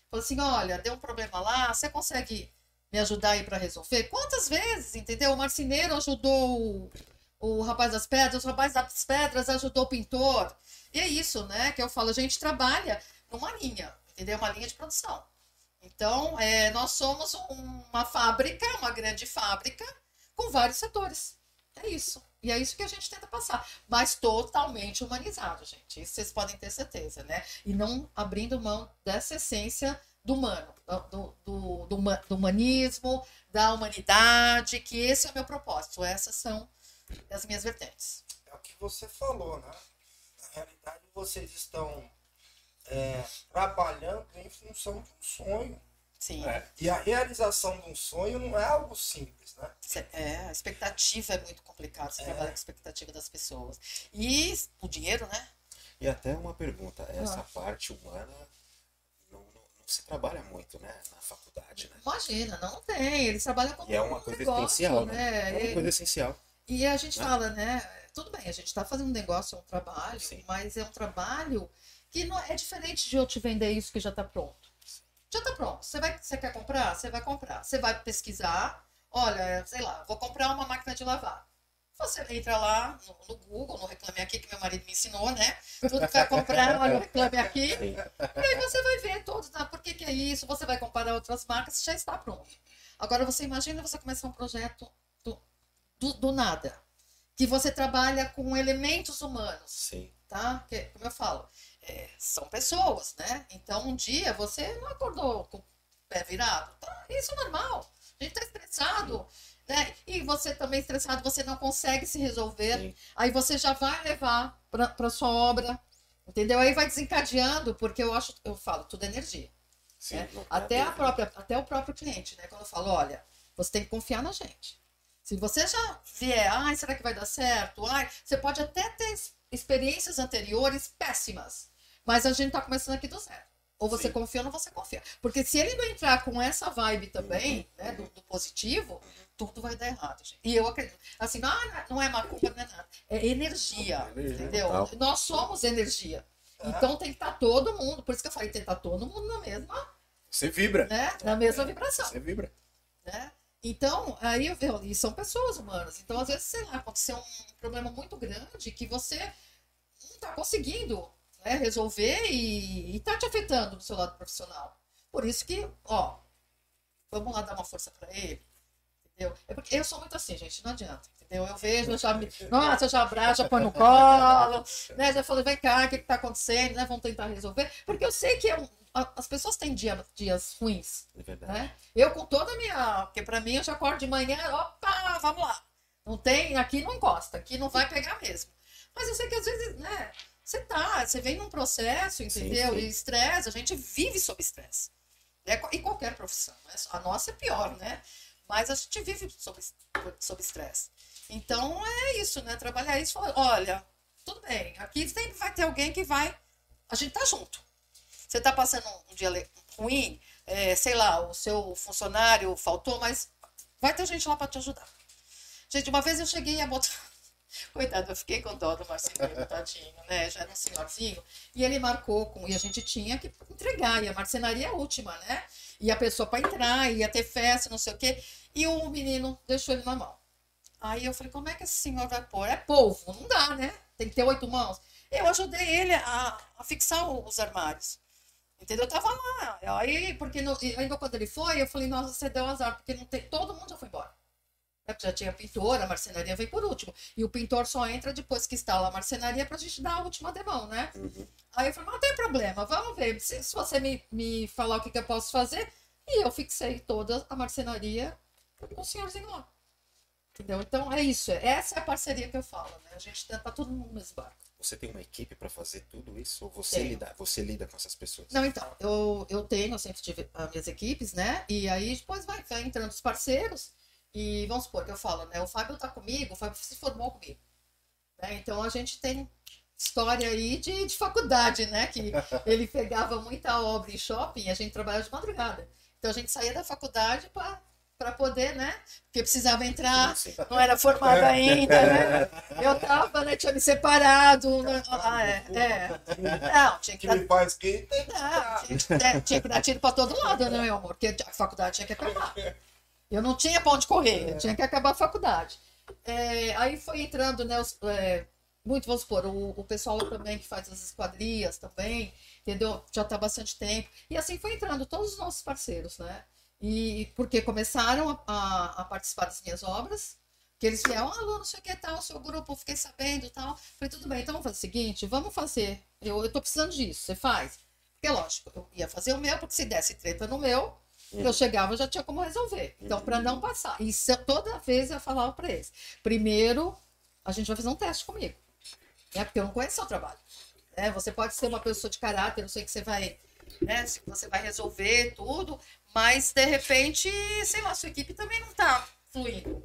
S1: Falei assim, olha, deu um problema lá, você consegue me ajudar aí para resolver? Quantas vezes, entendeu? O marceneiro ajudou o, o rapaz das pedras, o rapaz das pedras ajudou o pintor. E é isso, né? Que eu falo, a gente trabalha numa linha, entendeu? Uma linha de produção. Então, é, nós somos um- uma fábrica, uma grande fábrica, com vários setores. É isso. E é isso que a gente tenta passar. Mas totalmente humanizado, gente. Isso vocês podem ter certeza, né? E não abrindo mão dessa essência do humano, do, do, do, do humanismo, da humanidade, que esse é o meu propósito. Essas são as minhas vertentes.
S4: É o que você falou, né? Na realidade, vocês estão é, trabalhando em função de um sonho.
S1: Sim.
S3: É.
S4: E a realização de um sonho não é algo simples, né?
S1: É, a expectativa é muito complicada, você
S4: É.
S1: trabalha com a expectativa das pessoas. E o dinheiro, né?
S2: E até uma pergunta, essa
S1: Ah.
S2: parte humana não, não, não se trabalha muito, né? Na faculdade, né?
S1: Imagina, não tem. Eles trabalham com
S2: E é uma
S1: um
S2: coisa
S1: negócio,
S2: essencial, né?
S1: né?
S2: É uma
S1: E-
S2: coisa essencial.
S1: E a gente
S2: né?
S1: fala, né? Tudo bem, a gente está fazendo um negócio, é um trabalho,
S2: Sim.
S1: mas é um trabalho que não é diferente de eu te vender isso que já está pronto. Já está pronto. Você, vai, você quer comprar? Você vai comprar. Você vai pesquisar. Olha, sei lá, vou comprar uma máquina de lavar. Você entra lá no, no Google, no Reclame Aqui, que meu marido me ensinou, né? Tudo que vai comprar, olha o Reclame Aqui.
S2: Sim.
S1: E aí você vai ver todos, tá? por que, que é isso? Você vai comparar outras marcas, já está pronto. Agora você imagina você começar um projeto do, do, do nada, que você trabalha com elementos humanos,
S2: Sim.
S1: tá? Que, como eu falo, é, são pessoas, né? Então um dia você não acordou com o pé virado, tá? Isso é normal. A gente tá estressado, né? E você também estressado, você não consegue se resolver.
S2: Sim.
S1: Aí você já vai levar para sua obra, entendeu? Aí vai desencadeando, porque eu acho, eu falo, tudo é energia.
S2: Sim.
S1: né? Até, a própria, até o próprio cliente, né? Quando eu falo, olha, você tem que confiar na gente. Se você já vier, ai, será que vai dar certo? Ai, você pode até ter experiências anteriores péssimas, mas a gente tá começando aqui do zero. Ou você
S2: Sim.
S1: confia ou não você confia. Porque se ele não entrar com essa vibe também, né, do, do positivo, tudo vai dar errado, gente. E eu acredito. Assim, ah, não é macumba, não é nada. É energia,
S3: Energia,
S1: entendeu? Nós somos energia. Então tem que estar todo mundo, por isso que eu falei, tem que estar todo mundo na mesma,
S3: Você vibra.
S1: né, na mesma vibração
S3: Você vibra.
S1: né? Então, aí eu vejo, e são pessoas humanas. Então, às vezes, sei lá, aconteceu um problema muito grande que você não está conseguindo né, resolver e está te afetando do seu lado profissional. Por isso que, ó, vamos lá dar uma força para ele. Entendeu? É porque eu sou muito assim, gente, não adianta. Entendeu? Eu vejo, eu já me. Nossa, eu já abraço, já põe no colo, né? Já falo, vem cá, o que está acontecendo, né? Vamos tentar resolver. Porque eu sei que é um, as pessoas têm dia, dias ruins.
S2: É verdade.
S1: Né? Eu, com toda a minha. Porque para mim, eu já acordo de manhã, opa, vamos lá. Não tem, aqui não encosta, aqui não vai pegar mesmo. Mas eu sei que às vezes, né? Você tá, você vem num processo, entendeu? Sim, sim. E estresse, a gente vive sob estresse. É, em qualquer profissão. Né? A nossa é pior, né? Mas a gente vive sob, sob estresse. Então é isso, né? Trabalhar isso, falar, olha, tudo bem, aqui sempre vai ter alguém que vai. A gente tá junto. Você tá passando um dia ruim, é, sei lá, o seu funcionário faltou, mas vai ter gente lá para te ajudar. Gente, uma vez eu cheguei a botar. Coitado, eu fiquei com dó do marceneiro, tadinho, né? Já era um senhorzinho. E ele marcou com. E a gente tinha que entregar. E a marcenaria é a última, né? E a pessoa para entrar, ia ter festa, não sei o quê. E o menino deixou ele na mão. Aí eu falei, como é que esse senhor vai pôr? É polvo, não dá, né? Tem que ter oito mãos. Eu ajudei ele a, a fixar os armários. Entendeu? Eu tava lá. Aí, porque no, ainda quando ele foi, eu falei, nossa, você deu azar, porque não tem, todo mundo já foi embora. É, já tinha pintor, a marcenaria veio por último. E o pintor só entra depois que instala a marcenaria pra gente dar a última demão, né? Uhum. Aí eu falei, não tem problema, vamos ver. Se, se você me, me falar o que, que eu posso fazer. E eu fixei toda a marcenaria com o senhorzinho lá. Entendeu? Então é isso. Essa é a parceria que eu falo, né? A gente tenta todo mundo no mesmo barco.
S2: Você tem uma equipe para fazer tudo isso? Ou você lida, você lida com essas pessoas?
S1: Não, então, eu, eu tenho, eu sempre tive as minhas equipes, né? E aí depois vai, vai entrando os parceiros. E vamos supor que eu falo, né? O Fábio tá comigo, o Fábio se formou comigo. Né? Então a gente tem história aí de, de faculdade, né? Que ele pegava muita obra em shopping e a gente trabalhava de madrugada. Então a gente saía da faculdade para para poder, né? Porque precisava entrar, sim, sim. não era formado ainda, né? Eu tava, né? Tinha me separado. Né? Ah, é, é. Não, tinha que dar.
S4: que
S1: não, tinha, é, tinha que dar tiro para todo lado, né, meu amor? Porque a faculdade tinha que acabar. Eu não tinha pra onde correr, tinha que acabar a faculdade. É, aí foi entrando, né? Os, é, muito, vamos supor, o, o pessoal também que faz as esquadrias também, entendeu? Já está bastante tempo. E assim foi entrando todos os nossos parceiros, né? E porque começaram a, a, a participar das minhas obras, que eles vieram, ah, não sei o que tal, seu grupo, fiquei sabendo tal. Falei, tudo bem, então vamos fazer o seguinte, vamos fazer. Eu, eu tô precisando disso, você faz. Porque, lógico, eu ia fazer o meu, porque se desse treta no meu, uhum. eu chegava, já tinha como resolver. Então, para não passar. E toda vez eu falava para eles: primeiro, a gente vai fazer um teste comigo. Né? Porque eu não conheço o seu trabalho. É, você pode ser uma pessoa de caráter, eu sei que você vai né? Você vai resolver tudo, mas de repente, sei lá, sua equipe também não está fluindo,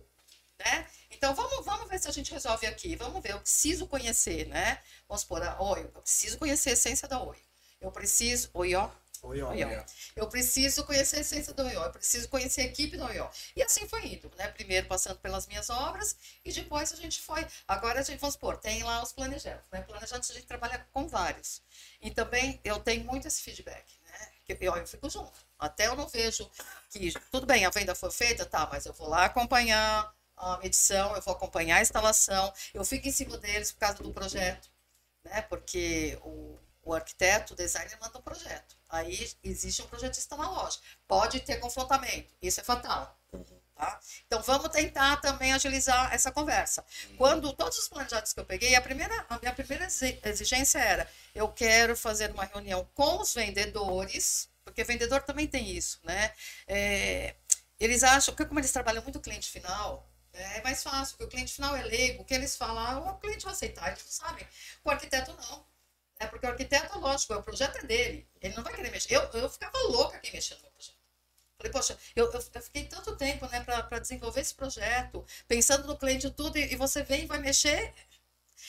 S1: né? Então vamos, vamos ver se a gente resolve aqui. Vamos ver, eu preciso conhecer, né? Vamos supor, a Oi, eu preciso conhecer a essência da Oi. Eu preciso. Oi, ó.
S4: Oió.
S1: Eu preciso conhecer a essência do Oió, eu preciso conhecer a equipe do Oió. E assim foi indo, né? Primeiro passando pelas minhas obras e depois a gente foi. Agora a gente, vamos supor, tem lá os planejantes, né? Planejantes a gente trabalha com vários. E também eu tenho muito esse feedback, né? Que eu, eu fico junto. Até eu não vejo que, tudo bem, a venda foi feita, tá, mas eu vou lá acompanhar a medição, eu vou acompanhar a instalação, eu fico em cima deles por causa do projeto, né? Porque o, o arquiteto, o designer manda um projeto. Aí existe um projetista na loja. Pode ter confrontamento. Isso é fatal. Tá? Então vamos tentar também agilizar essa conversa. Quando todos os planejados que eu peguei, a primeira, a minha primeira exigência era: eu quero fazer uma reunião com os vendedores, porque vendedor também tem isso, né? É, eles acham que como eles trabalham muito cliente final, é mais fácil, porque o cliente final é leigo, o que eles falam, o cliente vai aceitar, eles não sabem. O arquiteto não. É porque o arquiteto, lógico, o projeto é dele. Ele não vai querer mexer. Eu, eu ficava louca quem mexia no meu projeto. Falei, poxa, eu, eu, fiquei tanto tempo né, para desenvolver esse projeto, pensando no cliente tudo, e, e você vem e vai mexer.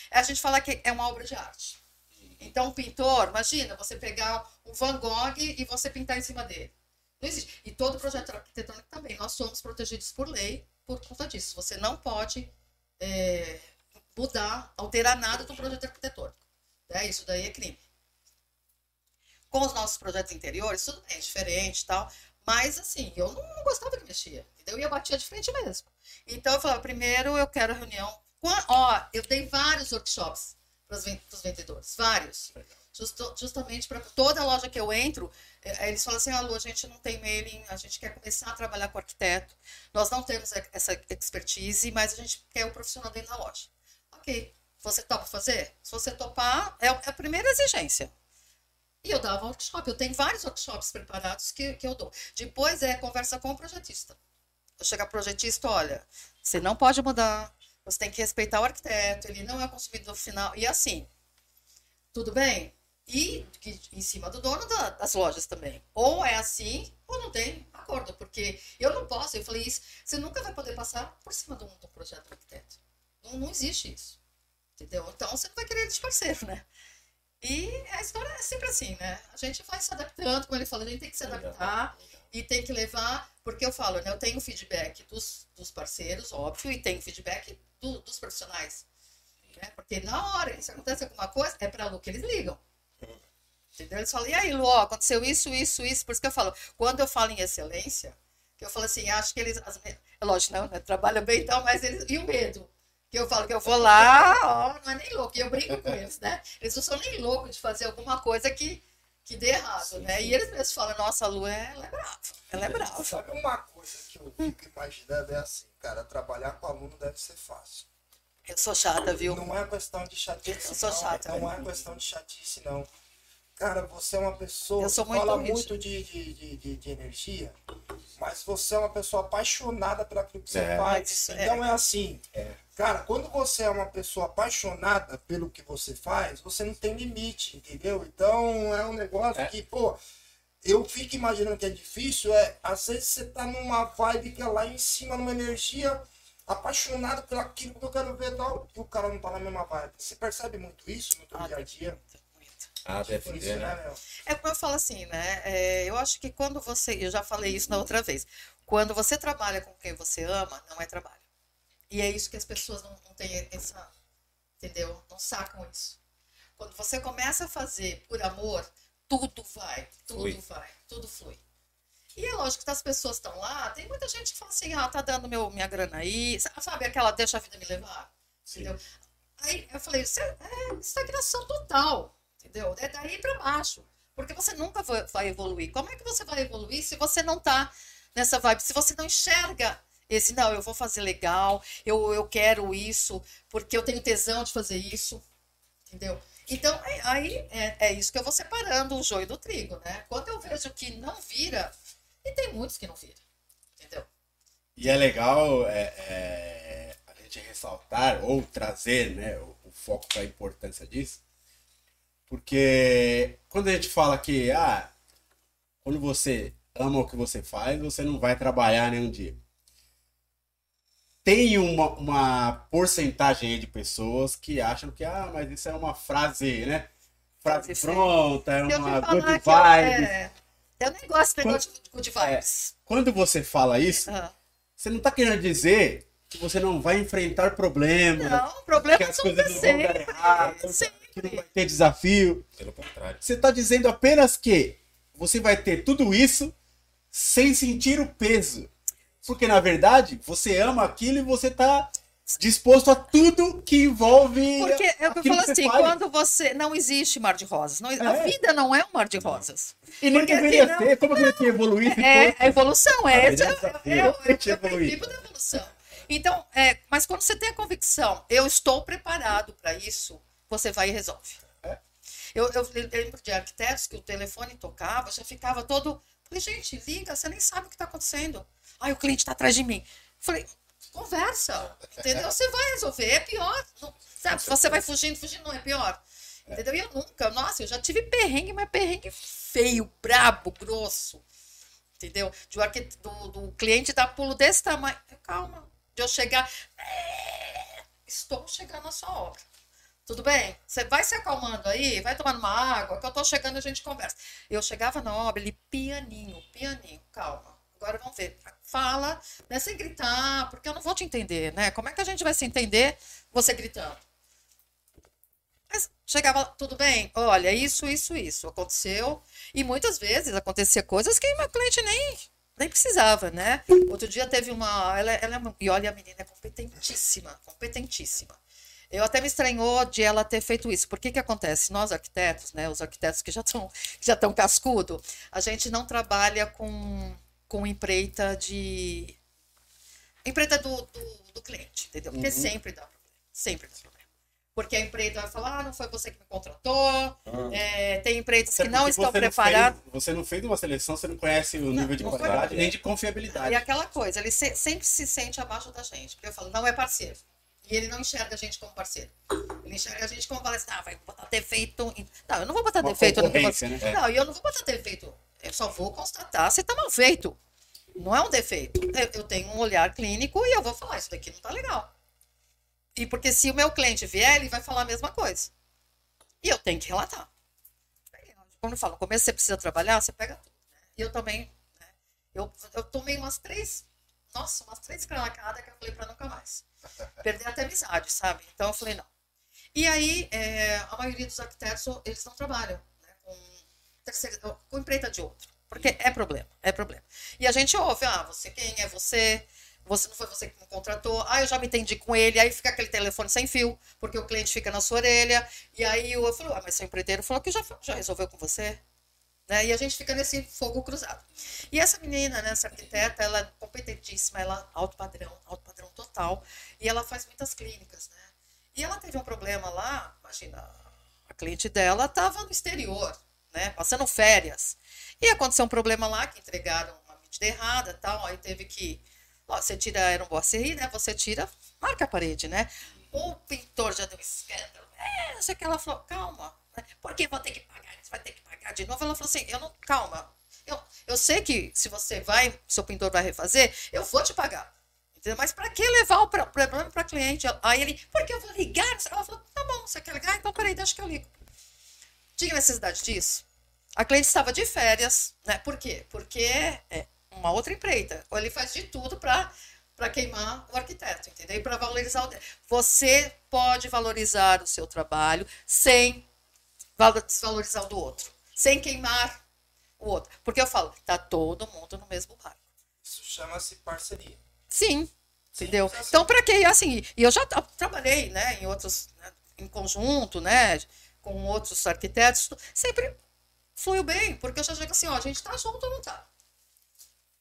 S1: É a gente falar que é uma obra de arte. Então, um pintor, imagina você pegar um Van Gogh e você pintar em cima dele. Não existe. E todo projeto arquitetônico também. Nós somos protegidos por lei por conta disso. Você não pode é, mudar, alterar nada do projeto arquitetônico. Né? Isso daí é crime. Com os nossos projetos interiores, tudo bem, é diferente tal. Mas, assim, eu não gostava que mexia. Entendeu? E eu batia de frente mesmo. Então, eu falava, primeiro eu quero reunião. Ó, eu dei vários workshops para os vendedores, vários. Justamente para toda loja que eu entro, eh, eles falam assim: alô, a gente não tem mailing, a gente quer começar a trabalhar com arquiteto, nós não temos essa expertise, mas a gente quer o profissional dentro da loja. Ok, você topa fazer? Se você topar, é é a primeira exigência. E eu dava workshop, eu tenho vários workshops preparados que, que eu dou. Depois é conversa com o projetista. Eu chego ao projetista, olha, você não pode mudar, você tem que respeitar o arquiteto, ele não é o consumidor final. E assim, tudo bem? E que- em cima do dono da- das lojas também. Ou é assim, ou não tem acordo, porque eu não posso, eu falei isso, você nunca vai poder passar por cima de um projeto do arquiteto. Não, não existe isso. Entendeu? Então você não vai querer de parceiro, né? E a história é sempre assim, né? A gente vai se adaptando, como ele falou, a gente tem que se adaptar e tem que levar, porque eu falo, né? Eu tenho feedback dos, dos parceiros, óbvio, e tenho feedback do- dos profissionais. Né? Porque na hora, se acontece alguma coisa, é para a Lu que eles ligam. Entendeu? Eles falam, e aí, Lu, aconteceu isso, isso, isso. Por isso que eu falo, quando eu falo em excelência, que eu falo assim, acho que eles. As, lógico, não, né? Trabalham bem e tal, mas eles. E o medo? Que eu falo que eu vou lá, ó, não é nem louco. E eu brinco com eles, né? Eles não são nem loucos de fazer alguma coisa que, que dê errado,
S2: Sim,
S1: né?
S2: sim.
S1: E eles mesmos falam, nossa, a Lu, ela é brava. Ela é brava.
S4: Sabe uma coisa que eu fico imaginando é assim, cara, trabalhar com aluno deve ser fácil.
S1: Eu sou chata, viu?
S4: Não é questão de chatice,
S1: Eu sou
S4: não.
S1: chata,
S4: Não
S1: né?
S4: é questão de chatice, não. Cara, você é uma pessoa
S1: Eu sou
S4: que
S1: muito
S4: fala muito de, de, de, de, de energia, mas você é uma pessoa apaixonada aquilo que você
S2: É.
S4: faz.
S1: É.
S4: Então é assim, cara, quando você é uma pessoa apaixonada pelo que você faz, você não tem limite, entendeu? Então é um negócio
S2: É.
S4: que, pô, eu fico imaginando que é difícil, é, às vezes você tá numa vibe que é lá em cima, numa energia apaixonado por aquilo que eu quero ver e tal, e o cara não tá na mesma vibe. Você percebe muito isso no teu
S1: Ah,
S4: dia a dia?
S1: muito.
S2: Ah,
S4: Por
S2: deve
S4: isso, né,
S2: né?
S1: É como eu falo assim, né? É, eu acho que quando você. Eu já falei isso na outra vez. Quando você trabalha com quem você ama, não é trabalho. E é isso que as pessoas não, não têm essa. Entendeu? Não sacam isso. Quando você começa a fazer por amor, tudo vai, tudo
S2: Flui.
S1: vai, tudo flui. E é lógico que as pessoas estão lá, tem muita gente que fala assim, ah, tá dando meu, minha grana aí, sabe aquela deixa a vida me levar? Entendeu? Aí eu falei, isso é, é estagnação total, entendeu? É daí para baixo. Porque você nunca vai evoluir. Como é que você vai evoluir se você não tá nessa vibe? Se você não enxerga esse, não, eu vou fazer legal, eu, eu quero isso, porque eu tenho tesão de fazer isso, entendeu? Então, aí é, é isso que eu vou separando o joio do trigo, né? Quando eu vejo que não vira, e tem muitos que não viram, entendeu?
S3: E é legal é, é, a gente ressaltar ou trazer né, o, o foco para a importância disso, porque quando a gente fala que ah, quando você ama o que você faz, você não vai trabalhar nenhum dia. Tem uma, uma porcentagem aí de pessoas que acham que ah, mas isso é uma frase, né? Frase pronta, é uma good vibe.
S1: é, gosto de negócio de good vibes.
S3: Quando você fala isso,
S1: Ah.
S3: você não está querendo dizer que você não vai enfrentar problemas,
S1: Não,
S3: que
S1: problemas
S3: as coisas não vão dar errado,
S1: sempre.
S3: que não vai ter desafio.
S2: Pelo contrário.
S3: Você está dizendo apenas que você vai ter tudo isso sem sentir o peso. Porque, na verdade, você ama aquilo e você está disposto a tudo que envolve.
S1: Porque é o que eu falo assim,
S3: faz.
S1: quando você. Não existe mar de rosas. Não, A
S3: É.
S1: vida não é um mar de rosas.
S3: E nem
S1: porque
S3: deveria
S1: senão-
S3: ser. Como que ele tinha evoluído?
S1: É a evolução, é, esse é,
S3: é
S1: é, o- princípio da evolução. Então, é, mas quando você tem a convicção, eu estou preparado para isso, você vai e resolve.
S3: É.
S1: Eu, eu lembro de arquitetos que o telefone tocava, já ficava todo. Falei, gente, liga, você nem sabe o que está acontecendo. Ai, o cliente está atrás de mim. Falei, conversa, entendeu? Você vai resolver, é pior. Não, sabe, você vai fugindo, fugindo, não é pior. Entendeu? E eu nunca, nossa, eu já tive perrengue, mas perrengue feio, brabo, grosso. Entendeu? De o arqui- do, do cliente dar pulo desse tamanho. Calma, de eu chegar. "É, Estou chegando na sua obra. Tudo bem? Você vai se acalmando aí, vai tomando uma água, que eu tô chegando e a gente conversa. Eu chegava na obra, ele pianinho, pianinho, calma. Agora vamos ver. Fala, né, sem gritar, porque eu não vou te entender, né? Como é que a gente vai se entender você gritando? Mas chegava, tudo bem? Olha, isso, isso, isso aconteceu. E muitas vezes acontecia coisas que meu cliente nem, nem precisava, né? Outro dia teve uma. Ela, ela é e olha, a menina é competentíssima, competentíssima. Eu até me estranhou de ela ter feito isso. Por que que acontece? Nós arquitetos, né, os arquitetos que já estão já estão cascudo, a gente não trabalha com com empreita de empreita do, do, do cliente, entendeu? Porque
S2: Uhum.
S1: sempre dá problema, sempre dá problema. Porque a empreita vai falar, ah, não foi você que me contratou. É, tem empreitas que
S3: Até
S1: não estão preparadas.
S3: você não fez uma seleção, você não conhece o nível de
S1: não foi.
S3: qualidade nem de confiabilidade.
S1: E aquela coisa, ele se- sempre se sente abaixo da gente. Porque eu falo, não é parceiro. E ele não enxerga a gente como parceiro. Ele enxerga a gente como fala assim, ah, vai botar defeito. em-" Não, eu não vou botar
S3: Uma
S1: defeito no que você.
S3: né?
S1: Não, e eu não vou botar defeito. Eu só vou constatar se tá mal feito. Não é um defeito. Eu, tenho um olhar clínico e eu vou falar, isso daqui não tá legal. E porque se o meu cliente vier, ele vai falar a mesma coisa. E eu tenho que relatar. Como eu falo, no começo você precisa trabalhar, você pega tudo. Né? E eu também, né? eu, eu tomei umas três, nossa, umas três cralacadas que eu falei pra nunca mais. Perder até amizade, sabe? Então eu falei, não. E aí, é, a maioria dos arquitetos, eles não trabalham né, com, terceira, com empreita de outro. Porque é problema, é problema. E a gente ouve, ah, você quem é você? Você não foi você que me contratou. Ah, eu já me entendi com ele. Aí fica aquele telefone sem fio, porque o cliente fica na sua orelha. E aí eu, falo, ah, mas seu empreiteiro falou que já, já resolveu com você. Né? E a gente fica nesse fogo cruzado. E essa menina, né, essa arquiteta, ela é competentíssima, ela alto padrão, alto padrão total. E ela faz muitas clínicas, né? E ela teve um problema lá, imagina, a cliente dela estava no exterior, né, passando férias. E aconteceu um problema lá, que entregaram uma medida errada tal, aí teve que, ó, você tira, era um boacerri, né, você tira, marca a parede, né. O pintor já deu um escândalo, é, não sei que, ela falou, calma, né, porque vou ter que pagar, você vai ter que pagar de novo. Ela falou assim, eu não, calma, eu, eu sei que se você vai, seu pintor vai refazer, eu vou te pagar. Entendeu? Mas para que levar o pro- problema para cliente? Aí ele, porque eu vou ligar? Ela falou, tá bom, você quer ligar? Então peraí, deixa que eu ligo. Tinha necessidade disso? A cliente estava de férias, né? Por quê? Porque é uma outra empreita. Ou ele faz de tudo para para queimar o arquiteto, entendeu? E para valorizar o dele. Você pode valorizar o seu trabalho sem valo- desvalorizar o do outro, sem queimar o outro. Porque eu falo, tá todo mundo no mesmo barco.
S4: Isso chama-se parceria.
S1: Sim, entendeu?
S4: Sim, sim.
S1: Então, para que assim? E eu já tra- trabalhei, né, em outros, né, em conjunto, né, com outros arquitetos, sempre fluiu bem, porque eu já chego assim, ó, a gente tá junto ou não tá?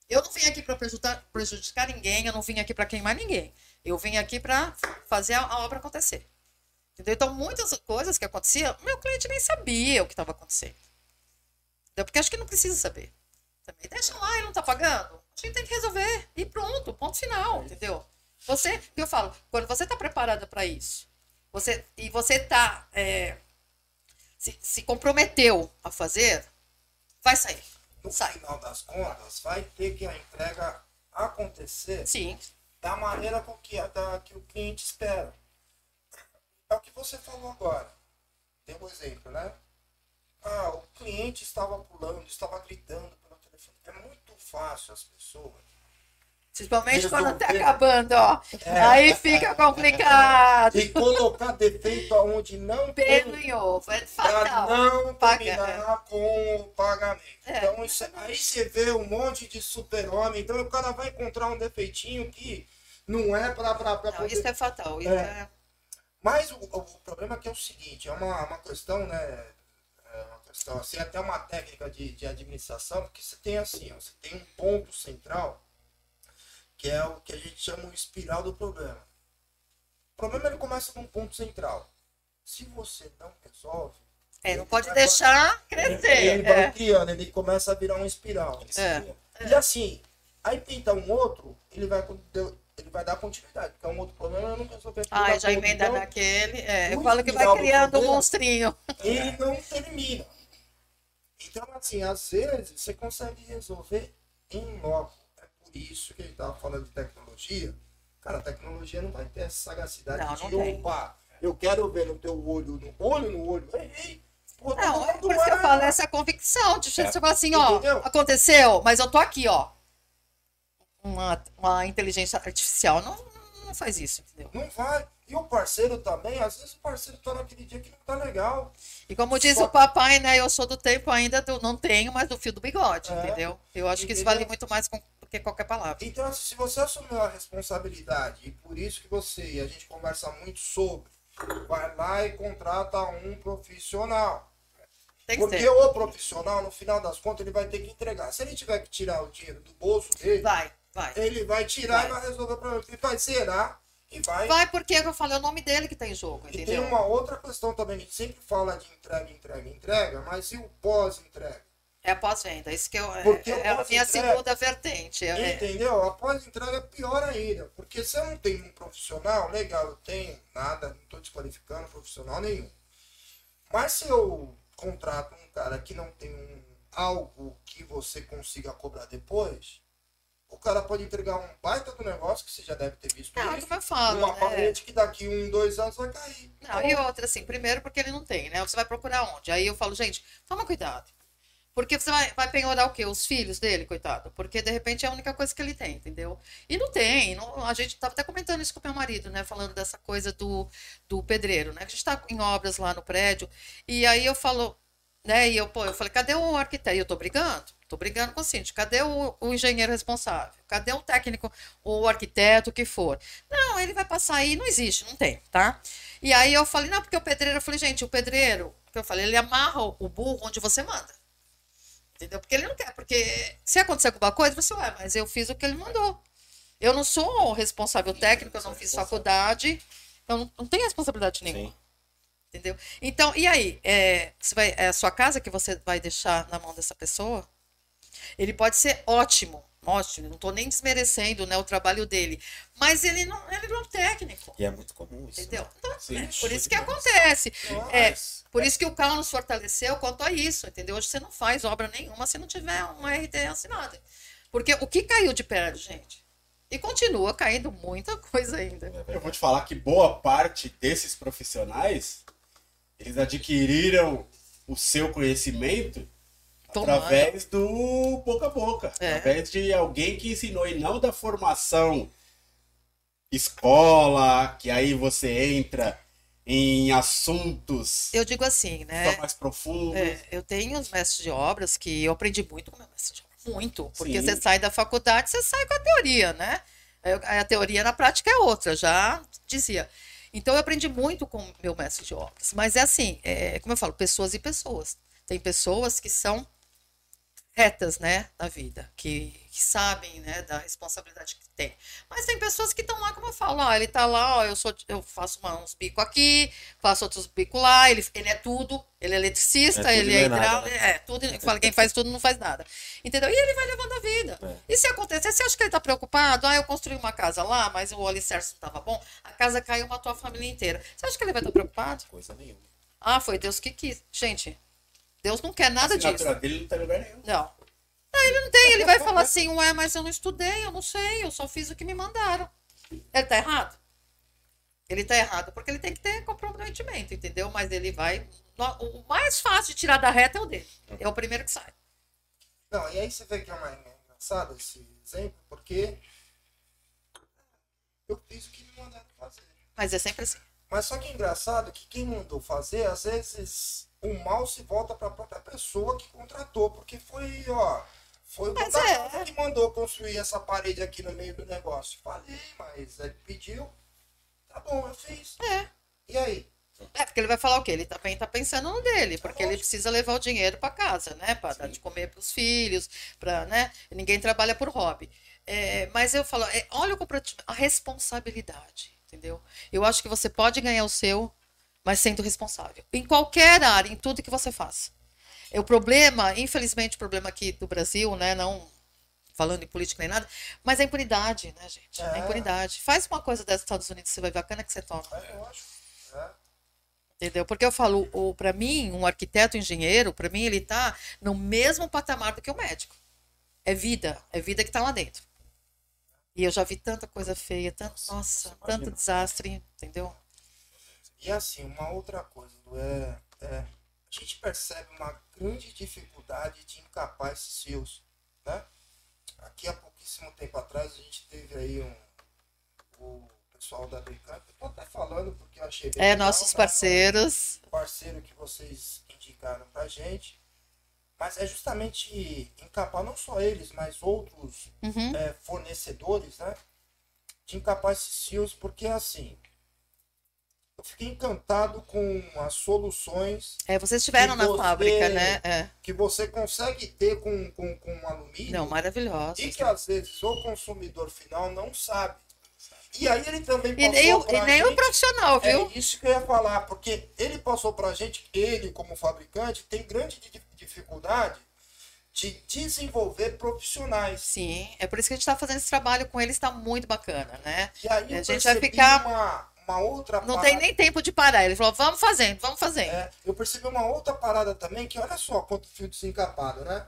S1: Eu não vim aqui para prejudicar, prejudicar ninguém, eu não vim aqui para queimar ninguém. Eu vim aqui para fazer a, a obra acontecer. Entendeu? Então, muitas coisas que aconteciam, meu cliente nem sabia o que estava acontecendo. Entendeu? Porque acho que não precisa saber. Também deixa lá, ele não tá pagando. A gente tem que resolver. E pronto, ponto final, entendeu? Você, eu falo, quando você tá preparada para isso, você, e você tá, é, se, se comprometeu a fazer, vai sair.
S4: No
S1: Sai.
S4: final das contas, vai ter que a entrega acontecer
S1: Sim,
S4: da maneira com que, da, que o cliente espera. É o que você falou agora. Tem um exemplo, né? Ah, o cliente estava pulando, estava gritando pelo telefone. É muito fácil as pessoas.
S1: Principalmente quando tá acabando, ó.
S4: É.
S1: Aí fica complicado.
S4: E colocar defeito aonde não
S1: Pelo
S4: tem
S1: em ovo, é fatal.
S4: não
S1: Paga-
S4: terminar com o pagamento.
S1: É.
S4: Então, isso- aí você vê um monte de super-homem. Então, o cara vai encontrar um defeitinho que não é para
S1: Não, isso é fatal. Isso
S4: É.
S1: é...
S4: Mas o, o problema aqui é o seguinte, é uma, uma questão, né? É uma questão, assim, até uma técnica de, de administração, porque você tem assim, ó, você tem um ponto central, que é o que a gente chama o espiral do problema. O problema ele começa num ponto central. Se você não resolve,
S1: É, não
S4: ele
S1: pode
S4: vai-
S1: deixar
S4: ele,
S1: crescer.
S4: ele vai
S1: É.
S4: criando, ele começa a virar uma espiral.
S2: Ele
S1: É.
S2: cria.
S4: E assim, aí pinta um outro, ele vai, ele vai dar continuidade, porque é um outro problema, eu não resolver
S1: Ah, já emenda
S4: Então,
S1: naquele. É, eu falo que vai criando um monstrinho.
S4: e não termina. Então, assim, às vezes você consegue resolver em loco. É isso que a gente estava falando de tecnologia. Cara, a tecnologia não vai ter essa sagacidade
S1: Não,
S4: de
S1: não
S4: opa, eu quero ver no teu olho, no olho no olho. Ei, ei, pô,
S1: Não, é por isso que eu
S4: é-
S1: falo, essa convicção. De você falar assim, ó,
S4: Entendeu?
S1: aconteceu, mas eu tô aqui, ó. Uma, uma inteligência artificial não, não faz isso, entendeu?
S4: Não vai. E o parceiro também, às vezes o parceiro tá naquele dia que não tá legal.
S1: E como diz
S4: Só-
S1: o papai, né? Eu sou do tempo ainda do não tenho, mas do fio do bigode,
S4: É.
S1: entendeu? Eu acho que isso vale muito mais com- que qualquer palavra.
S4: Então, assim, se você assumiu a responsabilidade, e por isso que você e a gente conversa muito sobre vai lá e contrata um profissional. Porque
S1: ser.
S4: o profissional, no final das contas, ele vai ter que entregar. Se ele tiver que tirar o dinheiro do bolso dele,
S1: Vai, vai.
S4: ele vai tirar
S1: Vai.
S4: e vai resolver o problema. Ele vai zerar e vai.
S1: Vai porque eu falei é o nome dele que tá em jogo,
S4: E tem
S1: entendeu?
S4: uma outra questão também, a gente sempre fala de entrega, entrega, entrega, mas e o pós-entrega?
S1: É a pós-venda. Isso que eu, é,
S4: Porque
S1: é
S4: o
S1: a minha segunda vertente. É- é-
S4: Entendeu? A pós-entrega é pior ainda. Porque se eu não tenho um profissional, legal, eu tenho nada, não estou desqualificando profissional nenhum. Mas se eu contrato um cara que não tem um, algo que você consiga cobrar depois, o cara pode entregar um baita do negócio, que você já deve ter visto
S1: Não,
S4: isso,
S1: como eu falo,
S4: uma
S1: né?
S4: parede que daqui um, dois anos vai cair.
S1: Não, e outra, assim, primeiro porque ele não tem, né? Você vai procurar onde? Aí eu falo, gente, toma cuidado. Porque você vai, vai penhorar o quê? Os filhos dele, coitado. Porque de repente é a única coisa que ele tem, entendeu? E não tem. Não, a gente tava até comentando isso com o meu marido, né? Falando dessa coisa do, do pedreiro, né? A gente tá em obras lá no prédio. E aí eu falo, né? E eu, pô, eu falei, cadê o arquiteto? E eu tô brigando. Tô brigando com o síndico. Cadê o, o engenheiro responsável? Cadê o técnico, o arquiteto, o que for? Não, ele vai passar aí, não existe, não tem, tá? E aí eu falei, não, porque o pedreiro, eu falei, gente, o pedreiro, que eu falei, ele amarra o burro onde você manda. Entendeu? Porque ele não quer, porque se acontecer alguma coisa, você, ué, mas eu fiz o que ele mandou. Eu não sou responsável técnico, eu não fiz faculdade, eu não, não tenho responsabilidade nenhuma.
S2: Sim.
S1: Entendeu? Então, e aí? É, você vai, é a sua casa que você vai deixar na mão dessa pessoa? Ele pode ser ótimo, ótimo, não estou nem desmerecendo né, o trabalho dele, mas ele não, ele não é um técnico.
S2: E é muito comum isso.
S1: Entendeu?
S2: né?
S1: Então,
S3: Sim,
S1: é por isso
S2: de
S1: que
S2: bola.
S1: acontece. É, por isso que o Carlos nos fortaleceu quanto a isso, entendeu? Hoje você não faz obra nenhuma se não tiver uma RT assinada. Porque o que caiu de prédio, gente? E continua caindo muita coisa ainda.
S3: Eu vou te falar que boa parte desses profissionais, eles adquiriram o seu conhecimento
S1: Tomando.
S3: através do boca a boca.
S1: É.
S3: Através de alguém que ensinou, e não da formação escola, que aí você entra em assuntos
S1: Eu digo assim, né?
S3: mais profundos.
S1: É, eu tenho os mestres de obras que eu aprendi muito com meu mestre de obras. Muito. Porque
S3: Sim.
S1: você sai da faculdade, você sai com a teoria, né? A teoria na prática é outra, já dizia. Então eu aprendi muito com o meu mestre de obras. Mas é assim, é, como eu falo, pessoas e pessoas. Tem pessoas que são retas, né, na vida, que, que sabem, né, da responsabilidade que tem. Mas tem pessoas que estão lá, como eu falo, ó, ele tá lá, ó, eu sou, eu faço uma- uns bicos aqui, faço outros bicos lá, ele, ele é tudo, ele é eletricista,
S2: É
S1: ele é
S2: é
S1: hidráulico, é tudo, eu falo, quem faz tudo não faz nada. Entendeu? E ele vai levando a vida.
S2: É.
S1: E se acontecer, você acha que ele tá preocupado? Ah, eu construí uma casa lá, mas o alicerce não tava bom, a casa caiu, matou a família inteira. Você acha que ele vai estar preocupado?
S2: Coisa nenhuma.
S1: Ah, foi Deus que quis. Gente, Deus não quer nada
S3: a
S1: disso.
S3: dele não tá em lugar nenhum.
S1: Não. Não, ele não tem. Ele vai falar assim, ué, mas eu não estudei, eu não sei, eu só fiz o que me mandaram. Ele tá errado? Ele tá errado porque ele tem que ter comprometimento, entendeu? Mas ele vai. O mais fácil de tirar da reta é o dele. É o primeiro que sai.
S4: Não, e aí você vê que é mais engraçado esse exemplo, porque eu fiz o que me mandaram fazer.
S1: Mas é sempre assim.
S4: Mas só que é engraçado que quem mandou fazer, às vezes o mal se volta para a própria pessoa que contratou, porque foi, ó, foi o
S1: Mas é.
S4: que mandou construir essa parede aqui no meio do negócio. Falei, mas ele pediu, tá bom, eu fiz.
S1: É.
S4: E aí?
S1: É, porque ele vai falar o quê? Ele também tá pensando no dele, porque ele precisa levar o dinheiro para casa, né? Para dar de comer para os filhos, para, né? Ninguém trabalha por hobby. É, mas eu falo, é, olha o a responsabilidade, entendeu? Eu acho que você pode ganhar o seu, mas sendo responsável. Em qualquer área, em tudo que você faça. É o problema, infelizmente, o problema aqui do Brasil, né? Não falando em política nem nada, mas é a impunidade, né, gente? É. A
S4: É.
S1: impunidade. Faz uma coisa dessa Estados Unidos, você vai ver a cana que você toma.
S4: É lógico. É.
S1: Entendeu? Porque eu falo, o, para mim, um arquiteto, um engenheiro, para mim, ele tá no mesmo patamar do que o médico. É vida, é vida que tá lá dentro. E eu já vi tanta coisa feia, tanto, nossa,
S2: você
S1: tanto desastre, entendeu?
S4: E assim, uma outra coisa, é, é, a gente percebe uma grande dificuldade de encapar esses fios, né? Aqui há pouquíssimo tempo atrás a gente teve aí um, o pessoal da Brecamp, eu tô até falando porque eu achei
S1: É,
S4: legal,
S1: nossos
S4: né?
S1: parceiros.
S4: parceiro que vocês indicaram pra gente. Mas é justamente encapar não só eles, mas outros
S1: Uhum.
S4: é, fornecedores, né? De encapar esses fios, porque assim, eu fiquei encantado com as soluções
S1: É, vocês estiveram
S4: E
S1: na
S4: você-
S1: fábrica, né? É.
S4: que você consegue ter com, com, com alumínio.
S1: Não, maravilhosa.
S4: E que às vezes o consumidor final não sabe. E aí ele também
S1: E
S4: passou
S1: nem, o, e
S4: pra
S1: nem o
S4: gente-
S1: profissional, viu?
S4: É isso que eu ia falar, porque ele passou pra gente, ele como fabricante, tem grande di- dificuldade de desenvolver profissionais.
S1: Sim, é por isso que a gente está fazendo esse trabalho com eles, está muito bacana, né?
S4: E aí
S1: A gente vai ficar-
S4: uma, uma outra
S1: Não
S4: parada.
S1: tem nem tempo de parar. Ele falou, vamos fazendo, vamos fazendo.
S4: É, eu percebi uma outra parada também, que olha só quanto fio desencapado, né?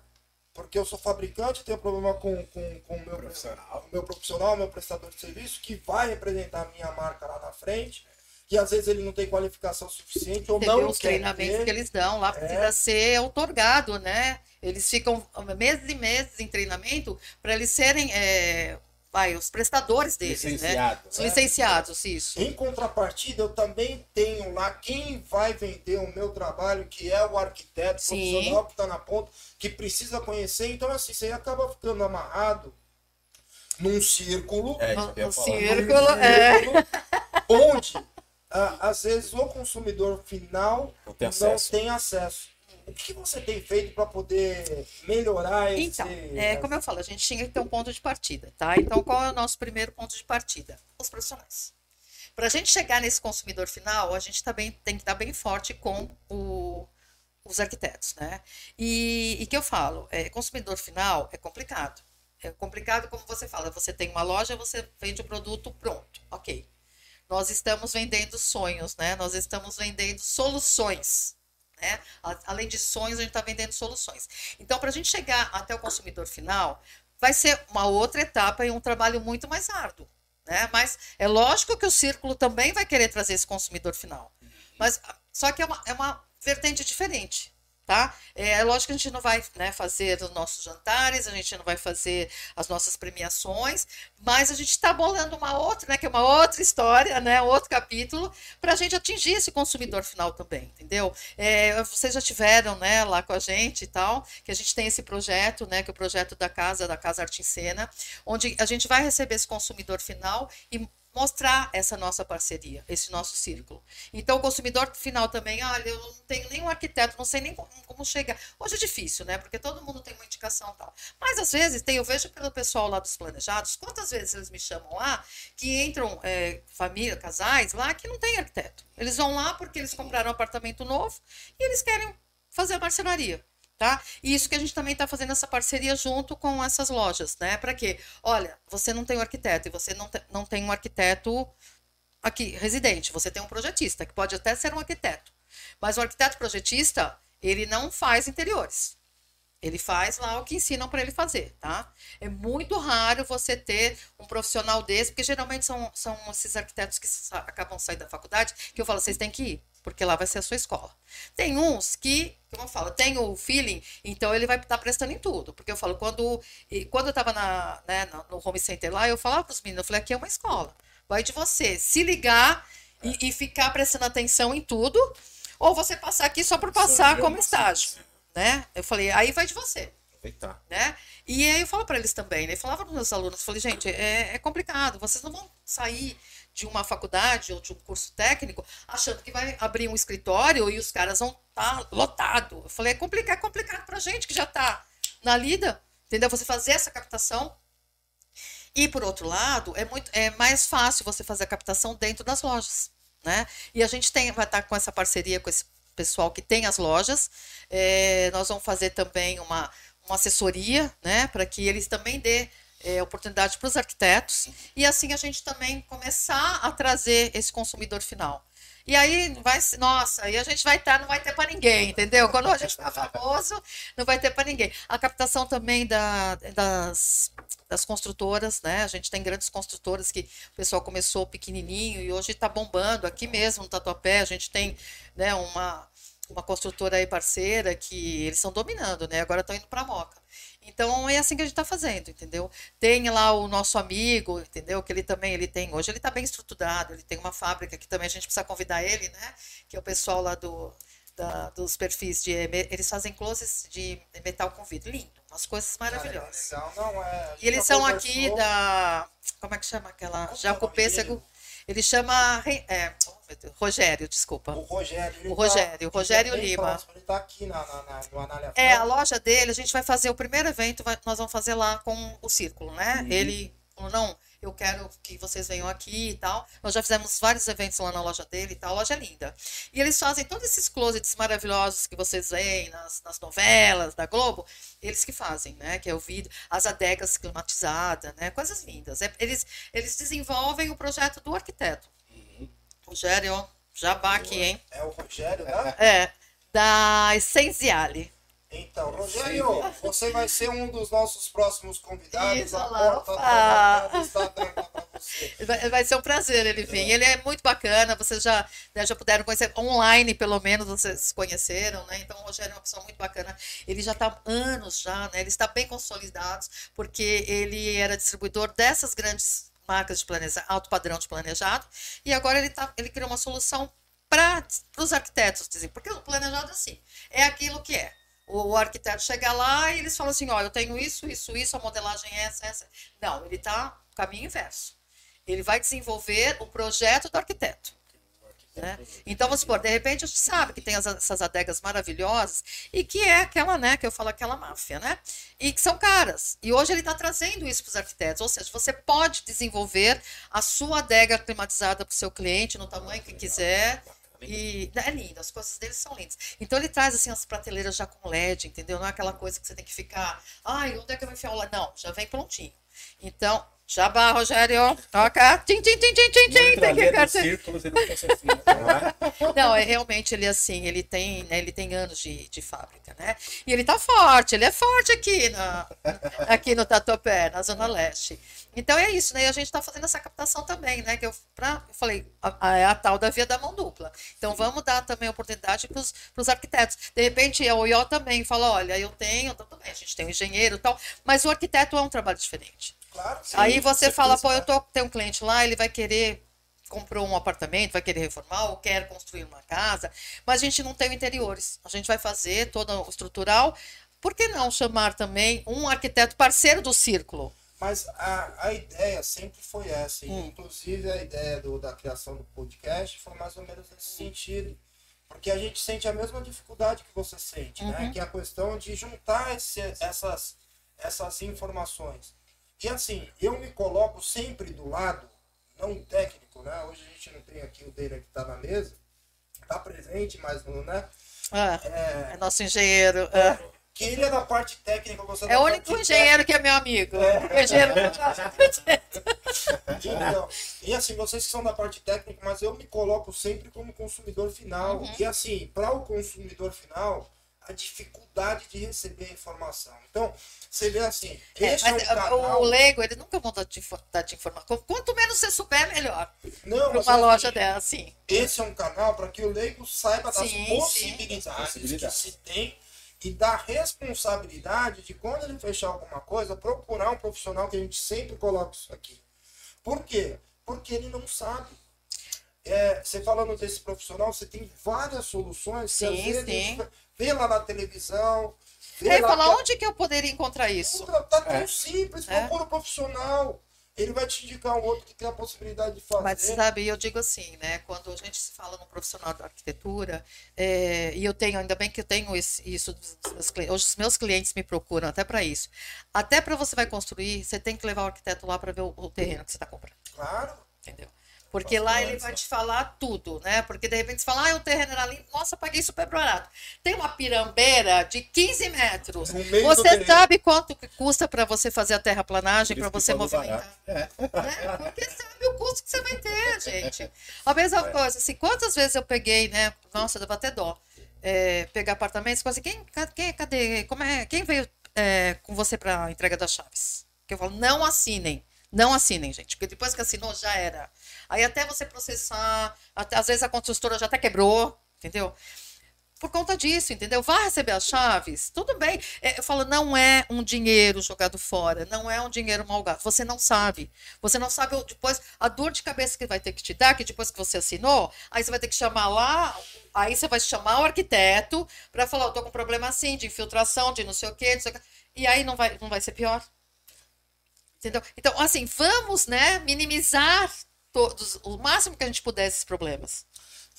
S4: Porque eu sou fabricante, tenho problema com, com, com o meu
S3: Profissional.
S4: o meu profissional, meu prestador de serviço, que vai representar a minha marca lá na frente, que às vezes ele não tem qualificação suficiente ou
S1: Você
S4: não
S1: os
S4: quer
S1: treinamentos
S4: ter.
S1: que eles dão lá, precisa ser otorgado, né? Eles ficam meses e meses em treinamento para eles serem é, vai, os prestadores deles, né? Os licenciados, isso.
S4: Em contrapartida, eu também tenho lá quem vai vender o meu trabalho, que é o arquiteto
S1: Sim.
S4: profissional que está na ponta, que precisa conhecer. Então, assim, você acaba ficando amarrado num círculo,
S2: É, falar.
S1: círculo, é.
S4: onde ah, às vezes o consumidor final
S2: Não tem
S4: não
S2: acesso.
S4: tem acesso. O que você tem feito para poder melhorar esse.
S1: Então, é, como eu falo, a gente tinha que ter um ponto de partida, tá? Então, qual é o nosso primeiro ponto de partida? Os profissionais. Para a gente chegar nesse consumidor final, a gente também tem que estar bem forte com o- os arquitetos, né? E o que eu falo, é, consumidor final é complicado. É complicado, como você fala, você tem uma loja, você vende o produto pronto, ok. Nós estamos vendendo sonhos, né? Nós estamos vendendo soluções. Né? Além de sonhos, a gente está vendendo soluções. Então, para a gente chegar até o consumidor final, vai ser uma outra etapa e um trabalho muito mais árduo. Né? Mas é lógico que o círculo também vai querer trazer esse consumidor final. Mas só que é uma, é uma vertente diferente. Tá? É lógico que a gente não vai né, fazer os nossos jantares, a gente não vai fazer as nossas premiações, mas a gente está bolando uma outra, né, que é uma outra história, né, outro capítulo, para a gente atingir esse consumidor final também, entendeu? É, vocês já tiveram né, lá com a gente e tal, que a gente tem esse projeto, né, que é o projeto da casa, da Casa Arte em Cena, onde a gente vai receber esse consumidor final e mostrar essa nossa parceria, esse nosso círculo. Então, o consumidor final também, olha, eu não tenho nenhum arquiteto, não sei nem como, chegar. Hoje é difícil, né? Porque todo mundo tem uma indicação e tal. Mas, às vezes, tem, eu vejo pelo pessoal lá dos planejados, quantas vezes eles me chamam lá, que entram é, família, casais lá, que não tem arquiteto. Eles vão lá porque eles compraram um apartamento novo e eles querem fazer a marcenaria. Tá? E isso que a gente também está fazendo essa parceria junto com essas lojas, né? Para quê? Olha, você não tem um arquiteto e você não, te- não tem um arquiteto aqui, residente, você tem um projetista, que pode até ser um arquiteto. Mas o arquiteto projetista, ele não faz interiores. Ele faz lá o que ensinam para ele fazer, tá? É muito raro você ter um profissional desse, porque geralmente são, são esses arquitetos que acabam saindo da faculdade, que eu falo, vocês têm que ir, porque lá vai ser a sua escola. Tem uns que, como eu falo, tem o feeling, então ele vai estar prestando em tudo. Porque eu falo, quando, quando eu estava né, no home center lá, eu falava para os meninos, eu falei, aqui é uma escola. Vai de você se ligar e, e ficar prestando atenção em tudo, ou você passar aqui só por passar como estágio. Né? Eu falei, aí vai de você né? E aí eu falo para eles também, né? Eu falava para os meus alunos, eu falei, gente, é, é complicado, vocês não vão sair de uma faculdade ou de um curso técnico achando que vai abrir um escritório e os caras vão estar lotado. Eu falei, é complicado, é complicado para gente que já está na lida, entendeu? Você fazer essa captação. E por outro lado, é muito é mais fácil você fazer a captação dentro das lojas, né? E a gente tem vai estar com essa parceria com esse pessoal que tem as lojas. É, nós vamos fazer também uma, uma assessoria, né, para que eles também dê é, oportunidade para os arquitetos e assim a gente também começar a trazer esse consumidor final. E aí vai, nossa, aí a gente vai estar, não vai ter para ninguém, entendeu? Quando a gente ficar famoso, não vai ter para ninguém. A captação também da, das, das construtoras, né? A gente tem grandes construtoras que o pessoal começou pequenininho e hoje está bombando aqui mesmo no Tatuapé. A gente tem, né, uma uma construtora aí parceira que eles estão dominando, né? Agora estão indo para Moca. Então é assim que a gente está fazendo, entendeu? Tem lá o nosso amigo, entendeu? Que ele também ele tem hoje ele está bem estruturado, ele tem uma fábrica que também a gente precisa convidar ele, né? Que é o pessoal lá do da- dos perfis de eles fazem closes de metal com vidro, lindo, umas coisas maravilhosas.
S4: É legal, não é.
S1: E eles são aqui da. Como é que chama aquela?
S4: Como
S1: Ele chama é, oh, Rogério, desculpa.
S4: O Rogério.
S1: O Rogério,
S4: tá,
S1: o Rogério
S4: é
S1: Lima.
S4: próximo, Ele tá aqui na, na, na, no Anália
S1: É, a loja dele, a gente vai fazer o primeiro evento, vai- nós vamos fazer lá com o Círculo, né? Ele falou, não, eu quero que vocês venham aqui e tal. Nós já fizemos vários eventos lá na loja dele e tal, a loja é linda. E eles fazem todos esses closets maravilhosos que vocês veem nas, nas novelas da Globo, eles que fazem, né? Que é o vidro, as adegas climatizadas, né? Coisas lindas. É, eles, eles desenvolvem o projeto do arquiteto. Rogério, ó, jabá aqui, hein?
S4: É o Rogério, né?
S1: É, da Essenziale.
S4: Então, Rogério, você vai ser um dos nossos próximos convidados.
S1: Isso,
S4: a
S1: lá,
S4: porta da está aberta para você.
S1: Vai, ser um prazer ele vir. Ele é muito bacana, vocês já, né, já puderam conhecer online, pelo menos vocês conheceram, né? Então o Rogério é uma pessoa muito bacana. Ele já está há anos já, né? Ele está bem consolidado, porque ele era distribuidor dessas grandes marcas de planeja, alto padrão de planejado, e agora ele, tá, ele criou uma solução para os arquitetos, dizem, porque o planejado é assim, é aquilo que é. O, arquiteto chega lá e eles falam assim, ó, eu tenho isso, isso, isso, a modelagem é essa, essa. Não, ele está no caminho inverso. Ele vai desenvolver o projeto do arquiteto. né? Então, vamos supor, de repente a gente sabe que tem as- essas adegas maravilhosas e que é aquela, né, que eu falo aquela máfia, né? E que são caras. E hoje ele está trazendo isso para os arquitetos. Ou seja, você pode desenvolver a sua adega climatizada para o seu cliente no tamanho que quiser. E é lindo, as coisas deles são lindas. Então ele traz assim as prateleiras já com LED, entendeu? Não é aquela coisa que você tem que ficar, ai, onde é que eu vou enfiar o LED? Não, já vem prontinho. Então, jabá, Rogério, toca. Tim, tim, tim, tim, tim, tim. Tem que
S3: dos
S1: carta-
S3: círculos não assim, não é?
S1: é realmente ele assim, ele tem, né, ele tem anos de, de fábrica, né? E ele tá forte, ele é forte aqui na aqui no Tatuapé, na zona leste. Então é isso, né? E a gente está fazendo essa captação também, né? Que eu, pra, eu falei, a, a, é a tal da via da mão dupla. Então vamos dar também oportunidade para os arquitetos. De repente a OIO também fala, olha, eu tenho, tudo bem, a gente tem um engenheiro e tal, mas o arquiteto é um trabalho diferente.
S4: Claro.
S1: Aí
S2: Sim,
S1: você fala, pô, eu
S2: né?
S1: tô, tem um cliente lá, ele vai querer comprou um apartamento, vai querer reformar ou quer construir uma casa, mas a gente não tem interiores. A gente vai fazer todo o estrutural. Por que não chamar também um arquiteto parceiro do círculo?
S4: Mas a, a ideia sempre foi essa.
S1: Hum.
S4: Inclusive a ideia do, da criação do podcast foi mais ou menos nesse sentido. Porque a gente sente a mesma dificuldade que você sente, né?
S1: Uhum.
S4: Que é a questão de juntar esse, essas, essas informações. E assim, eu me coloco sempre do lado, não técnico, né? Hoje a gente não tem aqui o dele que está na mesa, está presente, mas não, né?
S1: Ah,
S4: É,
S1: é nosso engenheiro. ah.
S4: que ele é da parte técnica, você
S1: É o único engenheiro que é meu amigo.
S4: É.
S1: Engenheiro
S4: Então, e assim, vocês que são da parte técnica, mas eu me coloco sempre como consumidor final.
S1: Uhum.
S4: E assim, para o consumidor final, a dificuldade de receber a informação. Então, você vê assim,
S1: É,
S4: é,
S1: mas
S4: um canal...
S1: o, leigo, ele nunca vai dar te, dar te informar. Quanto menos você souber, melhor.
S4: Não,
S1: uma
S4: assim,
S1: loja dela, sim.
S4: Esse é um canal para que o leigo saiba das
S1: Sim,
S4: possibilidades,
S2: sim.
S4: que se tem e da responsabilidade de quando ele fechar alguma coisa, procurar um profissional que a gente sempre coloca isso aqui. Por quê? Porque ele não sabe. É, você falando desse profissional, você tem várias soluções que
S1: Sim,
S4: às vezes a
S1: sim.
S4: vê lá na televisão. Vê
S1: Aí
S4: lá
S1: fala,
S4: que-
S1: onde que eu poderia encontrar isso?
S4: Tá tão
S3: É.
S4: simples,
S1: É.
S4: procura um profissional. Ele vai te indicar um outro que tem a possibilidade de fazer.
S1: Mas sabe, eu digo assim, né? Quando a gente se fala no profissional da arquitetura, é, e eu tenho, ainda bem que eu tenho esse- isso dos meus clientes. Hoje os meus clientes me procuram até para isso. Até para você vai construir, você tem que levar o arquiteto lá para ver o, o terreno que você está comprando,
S4: Claro.
S1: entendeu? Porque lá ele vai te falar tudo, né? Porque de repente você fala, ah, o terreno era limpo, nossa, paguei super barato. Tem uma pirambeira de 15 metros. Você sabe quanto que custa para você fazer a terraplanagem, para você movimentar?
S3: É.
S1: né? Porque sabe o custo que você vai ter, gente. A mesma coisa, assim, quantas vezes eu peguei, né? Nossa, dava até dó. é, pegar apartamentos, quase quem, ca- quem, cadê, como é, quem veio é, com você para entrega das chaves? Que eu falo, não assinem, não assinem, gente, porque depois que assinou já era. Aí até você processar, até, às vezes a construtora já até quebrou, entendeu? por conta disso, entendeu? Vai receber as chaves, tudo bem. É, eu falo, não é um dinheiro jogado fora, não é um dinheiro mal gasto. Você não sabe. Você não sabe depois a dor de cabeça que vai ter que te dar, que depois que você assinou, aí você vai ter que chamar lá, aí você vai chamar o arquiteto para falar, eu tô com problema assim, de infiltração, de não sei o quê, não sei o quê. E aí não vai, não vai ser pior. Entendeu? Então, assim, vamos, né, minimizar todos, o máximo que a gente puder esses problemas.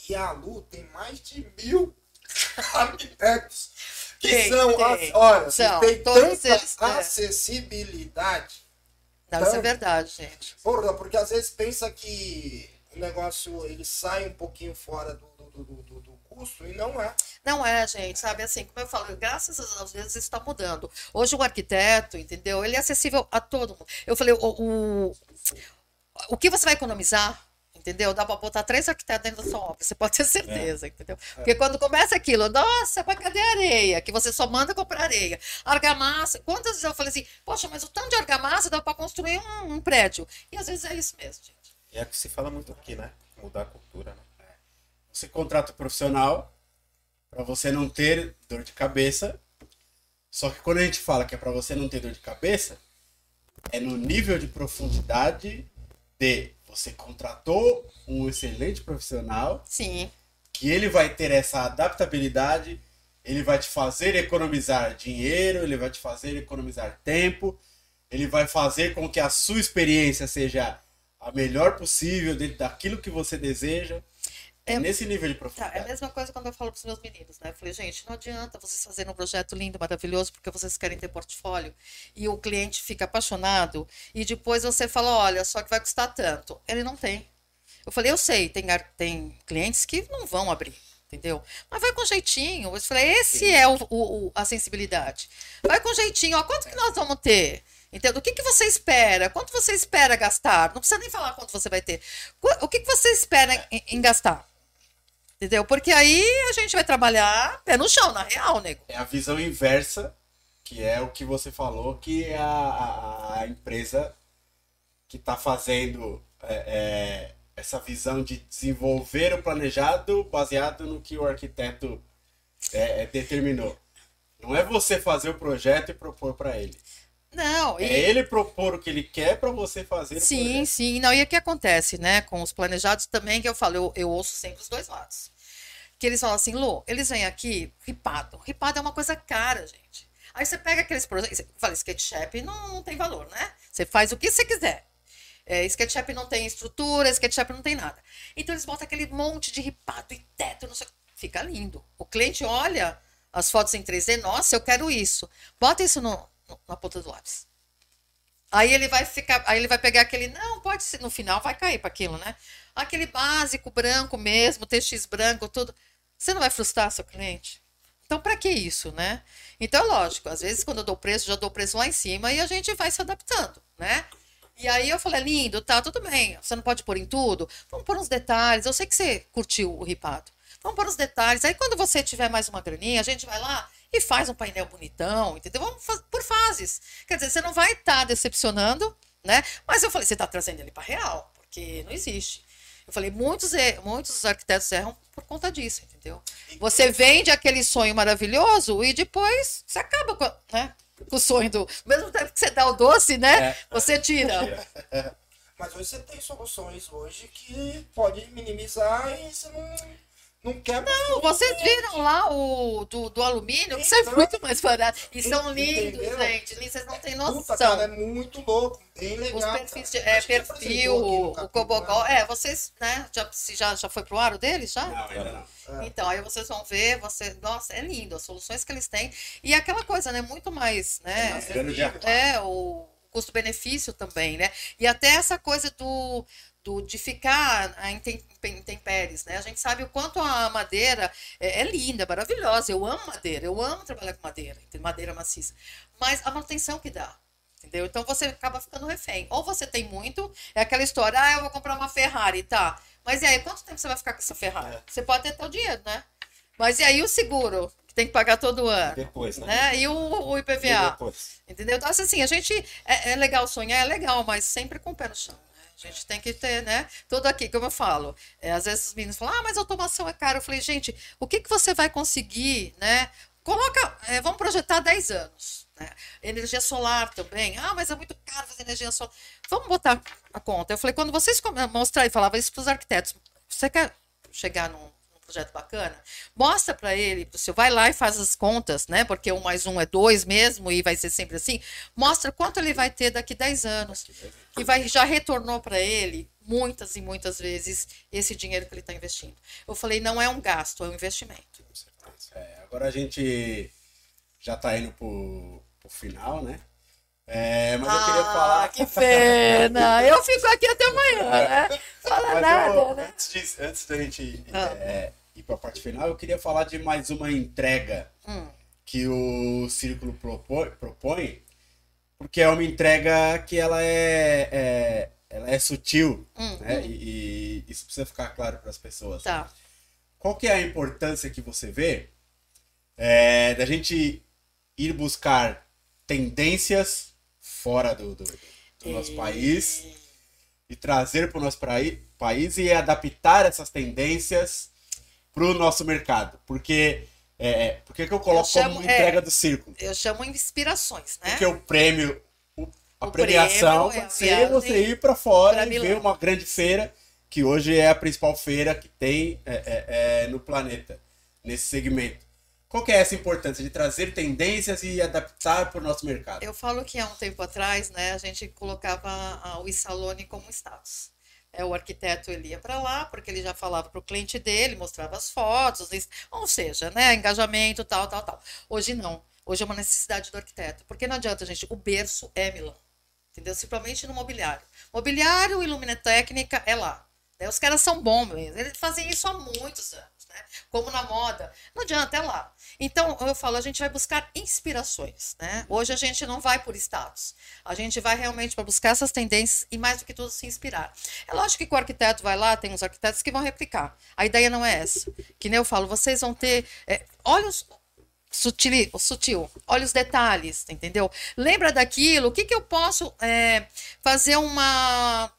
S4: E a Lu tem mais de mil arquitetos que
S1: Tem,
S4: são,
S1: tem.
S4: olha,
S1: São,
S4: tem tanta
S1: eles, é.
S4: acessibilidade.
S1: Não, isso é verdade, gente.
S4: Porra, porque às vezes pensa que o negócio ele sai um pouquinho fora do, do, do, do, do custo e não é.
S1: Não é, gente, sabe? Assim, como eu falo, graças às vezes está mudando. Hoje o arquiteto, entendeu? Ele é acessível a todo mundo. Eu falei, o, o, o que você vai economizar, entendeu? Dá para botar três arquitetos dentro da sua obra, você pode ter certeza, entendeu? Porque quando começa aquilo, nossa, mas cadê a areia? Que você só manda comprar areia. Argamassa, quantas vezes eu falei assim, poxa, mas o tanto de argamassa dá para construir um, um prédio. E às vezes é isso mesmo, gente.
S2: E é o que se fala muito aqui, né? Mudar a cultura, né?
S3: Você contrata o profissional para você não ter dor de cabeça. Só que quando a gente fala que é para você não ter dor de cabeça, é no nível de profundidade de você contratou um excelente profissional
S1: Sim,
S3: que ele vai ter essa adaptabilidade, ele vai te fazer economizar dinheiro, ele vai te fazer economizar tempo, ele vai fazer com que a sua experiência seja a melhor possível dentro daquilo que você deseja. É,
S1: É-
S3: nesse nível de
S1: Tá, é a
S3: profundidade.
S1: mesma coisa quando eu falo para os meus meninos, né? Eu falei, gente, não adianta vocês fazerem um projeto lindo, maravilhoso, porque vocês querem ter portfólio e o cliente fica apaixonado e depois você fala, olha, só que vai custar tanto. Ele não tem. Eu falei, eu sei, tem, tem clientes que não vão abrir, entendeu? Mas vai com jeitinho. Eu falei, esse é o, o- a sensibilidade. Vai com jeitinho, ó, quanto que nós vamos ter? Entendeu? O que, que você espera? Quanto você espera gastar? Não precisa nem falar quanto você vai ter. O que, que você espera em- em gastar? Entendeu? Porque aí a gente vai trabalhar pé no chão, na real, nego.
S3: É a visão inversa, que é o que você falou, que é a, a, a empresa que está fazendo é, é, essa visão de desenvolver o planejado baseado no que o arquiteto é, é, determinou. Não é você fazer o projeto e propor para ele.
S1: Não,
S3: É
S1: e...
S3: ele propor o que ele quer para você fazer
S1: Sim, sim. Não, e o que acontece, né? Com os planejados também, que eu falo, eu, eu ouço sempre os dois lados. Que eles falam assim, Lu, eles vêm aqui ripado. Ripado é uma coisa cara, gente. Aí você pega aqueles projetos. Falei, SketchUp não, não tem valor, né? Você faz o que você quiser. É, SketchUp não tem estrutura, SketchUp não tem nada. Então eles botam aquele monte de ripado e teto, não sei. Fica lindo. O cliente olha as fotos em 3D, nossa, eu quero isso. Bota isso no- na ponta do lápis. Aí ele vai ficar, aí ele vai pegar aquele, não, pode ser, no final vai cair para aquilo, né? Aquele básico branco mesmo, TX branco, tudo. Você não vai frustrar seu cliente? Então, para que isso, né? Então, lógico, às vezes quando eu dou preço, já dou preço lá em cima e a gente vai se adaptando, né? E aí eu falei, lindo, tá, tudo bem. Você não pode pôr em tudo? Vamos pôr uns detalhes. Eu sei que você curtiu o ripado. Vamos pôr uns detalhes. Aí quando você tiver mais uma graninha, a gente vai lá e faz um painel bonitão, entendeu? Vamos por fases. Quer dizer, você não vai estar decepcionando, né? Mas eu falei, você está trazendo ele para real, porque não existe. Eu falei, muitos, muitos arquitetos erram por conta disso, entendeu? Você vende aquele sonho maravilhoso e depois você acaba com, né, com o sonho do. Mesmo tempo que você dá o doce, né?
S3: É.
S1: Você tira.
S4: Mas hoje você tem soluções hoje que pode minimizar e você não, não quebra.
S1: Não, vocês viram lá o do, do alumínio, que sai
S4: Então,
S1: muito mais barato. E são lindos,
S4: entendeu?
S1: gente. Vocês não têm noção.
S4: Puta, cara, é muito louco. Bem legal.
S1: Os perfis de, é, perfil, o
S4: capítulo,
S1: Cobogol.
S4: né?
S1: É, vocês, né? Já, se já, já foi pro aro deles, já?
S3: Não, ainda não.
S1: Então, aí vocês vão ver, você, nossa, é lindo, as soluções que eles têm. E aquela coisa, né? Muito mais, né?
S3: De ar.
S1: É, o custo-benefício também, né? E até essa coisa do, do de ficar a intem- intempéries, né? A gente sabe o quanto a madeira é, é linda, é maravilhosa. Eu amo madeira, eu amo trabalhar com madeira, madeira maciça. Mas a manutenção que dá. Entendeu? Então você acaba ficando refém. Ou você tem muito, é aquela história, ah, eu vou comprar uma Ferrari, tá. Mas e aí, quanto tempo você vai ficar com essa Ferrari?
S2: É.
S1: Você pode ter teu dinheiro, né? Mas e aí o seguro, que tem que pagar todo ano?
S2: Depois, né?
S1: Né? E o, o
S2: E
S1: IPVA?
S2: depois.
S1: Entendeu? Então, assim, a gente. É, é legal sonhar, é legal, mas sempre com o pé no chão. A gente tem que ter, né? Tudo aqui, como eu falo. É, às vezes os meninos falam, ah, mas automação é caro. Eu falei, gente, o que, que você vai conseguir, né? Coloca, é, vamos projetar 10 anos. Né? Energia solar também. Ah, mas é muito caro fazer energia solar. Vamos botar a conta. Eu falei, quando vocês come- mostrar e falava isso para os arquitetos, você quer chegar num projeto bacana, mostra para ele, pro seu, vai lá e faz as contas, né? Porque um mais um é dois mesmo e vai ser sempre assim. Mostra quanto ele vai ter daqui 10 anos. E vai, já retornou para ele muitas e muitas vezes esse dinheiro que ele está investindo. Eu falei, não é um gasto, é um investimento.
S3: É, agora a gente já está indo pro, pro final, né? É, mas eu queria
S1: Ah,
S3: falar.
S1: que pena! Eu fico aqui até amanhã, né? Fala
S3: Mas
S1: nada,
S3: eu,
S1: né?
S3: antes, de, antes da gente
S1: Ah.
S3: é, ir para a parte final, eu queria falar de mais uma entrega
S1: Hum.
S3: que o Círculo propõe, propõe, porque é uma entrega que ela é, é- ela é sutil,
S1: Hum,
S3: né?
S1: hum.
S3: E, e isso precisa ficar claro para as pessoas.
S1: Tá.
S3: Qual que é a importância que você vê é, da gente ir buscar tendências fora do, do- do nosso país e trazer para o nosso país e adaptar essas tendências para o nosso mercado? Porque é, por que que eu coloco
S1: Eu chamo-
S3: como entrega
S1: é.
S3: do círculo?
S1: Eu chamo inspirações, né?
S3: Porque o prêmio, o- a
S1: O
S3: premiação
S1: prêmio é
S3: você ir para fora e ver uma grande feira, que hoje é a principal feira que tem é, é, é, no planeta, nesse segmento. Qual que é essa importância de trazer tendências e adaptar para o nosso mercado?
S1: Eu falo que há um tempo atrás, né, a gente colocava o Isalone como status. É, o arquiteto ele ia para lá, porque ele já falava para o cliente dele, mostrava as fotos, ou seja, né, engajamento, tal, tal, tal. Hoje não. Hoje é uma necessidade do arquiteto. Porque não adianta, gente, o berço é Milão. Entendeu? Principalmente no mobiliário. Mobiliário e luminética é lá. né? Os caras são bons. Eles fazem isso há muitos anos, né? Como na moda. Não adianta, é lá. Então, eu falo, a gente vai buscar inspirações, né? Hoje a gente não vai por status. A gente vai realmente para buscar essas tendências e, mais do que tudo, se inspirar. É lógico que o arquiteto vai lá, tem uns arquitetos que vão replicar. A ideia não é essa. Que nem eu falo, vocês vão ter é, olhos sutil, sutil, olha os detalhes, entendeu? Lembra daquilo, o que, que eu posso é, fazer uma.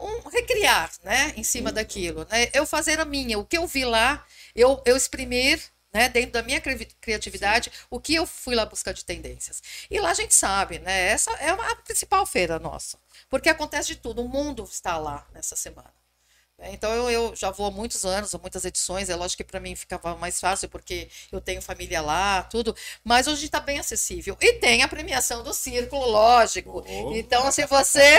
S1: Um, recriar, né, em cima daquilo, né? Eu fazer a minha, o que eu vi lá, eu, eu exprimir, né, dentro da minha cri- criatividade, o que eu fui lá buscar de tendências. E lá a gente sabe, né, essa é a principal feira nossa, porque acontece de tudo, o mundo está lá nessa semana. né? Então eu, eu já vou há muitos anos, há muitas edições. É lógico que para mim ficava mais fácil porque eu tenho família lá, tudo. Mas hoje está bem acessível. E tem a premiação do Círculo, lógico.
S3: Oh.
S1: Então, se você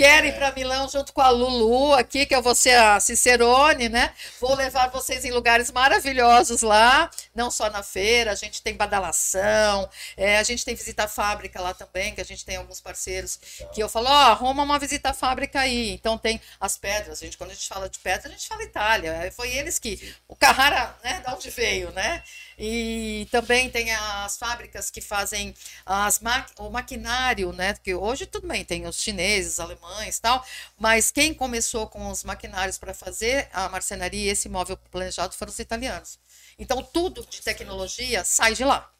S1: quer ir para Milão junto com a Lulu aqui, que eu vou ser a Cicerone, né? Vou levar vocês em lugares maravilhosos lá, não só na feira. A gente tem badalação, é, a gente tem visita à fábrica lá também, que a gente tem alguns parceiros que eu falo, ó, arruma uma visita à fábrica aí. Então tem as pedras, a gente, quando a gente fala de pedra, a gente fala Itália. Foi eles que. O Carrara, né? Da onde veio, né? E também tem as fábricas que fazem as ma o maquinário, né? Que hoje tudo bem, tem os chineses, alemães tal, mas quem começou com os maquinários para fazer a marcenaria e esse móvel planejado foram os italianos. Então tudo de tecnologia sai de lá.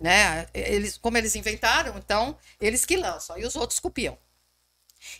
S1: Né? Eles, como eles inventaram, então eles que lançam, e os outros copiam.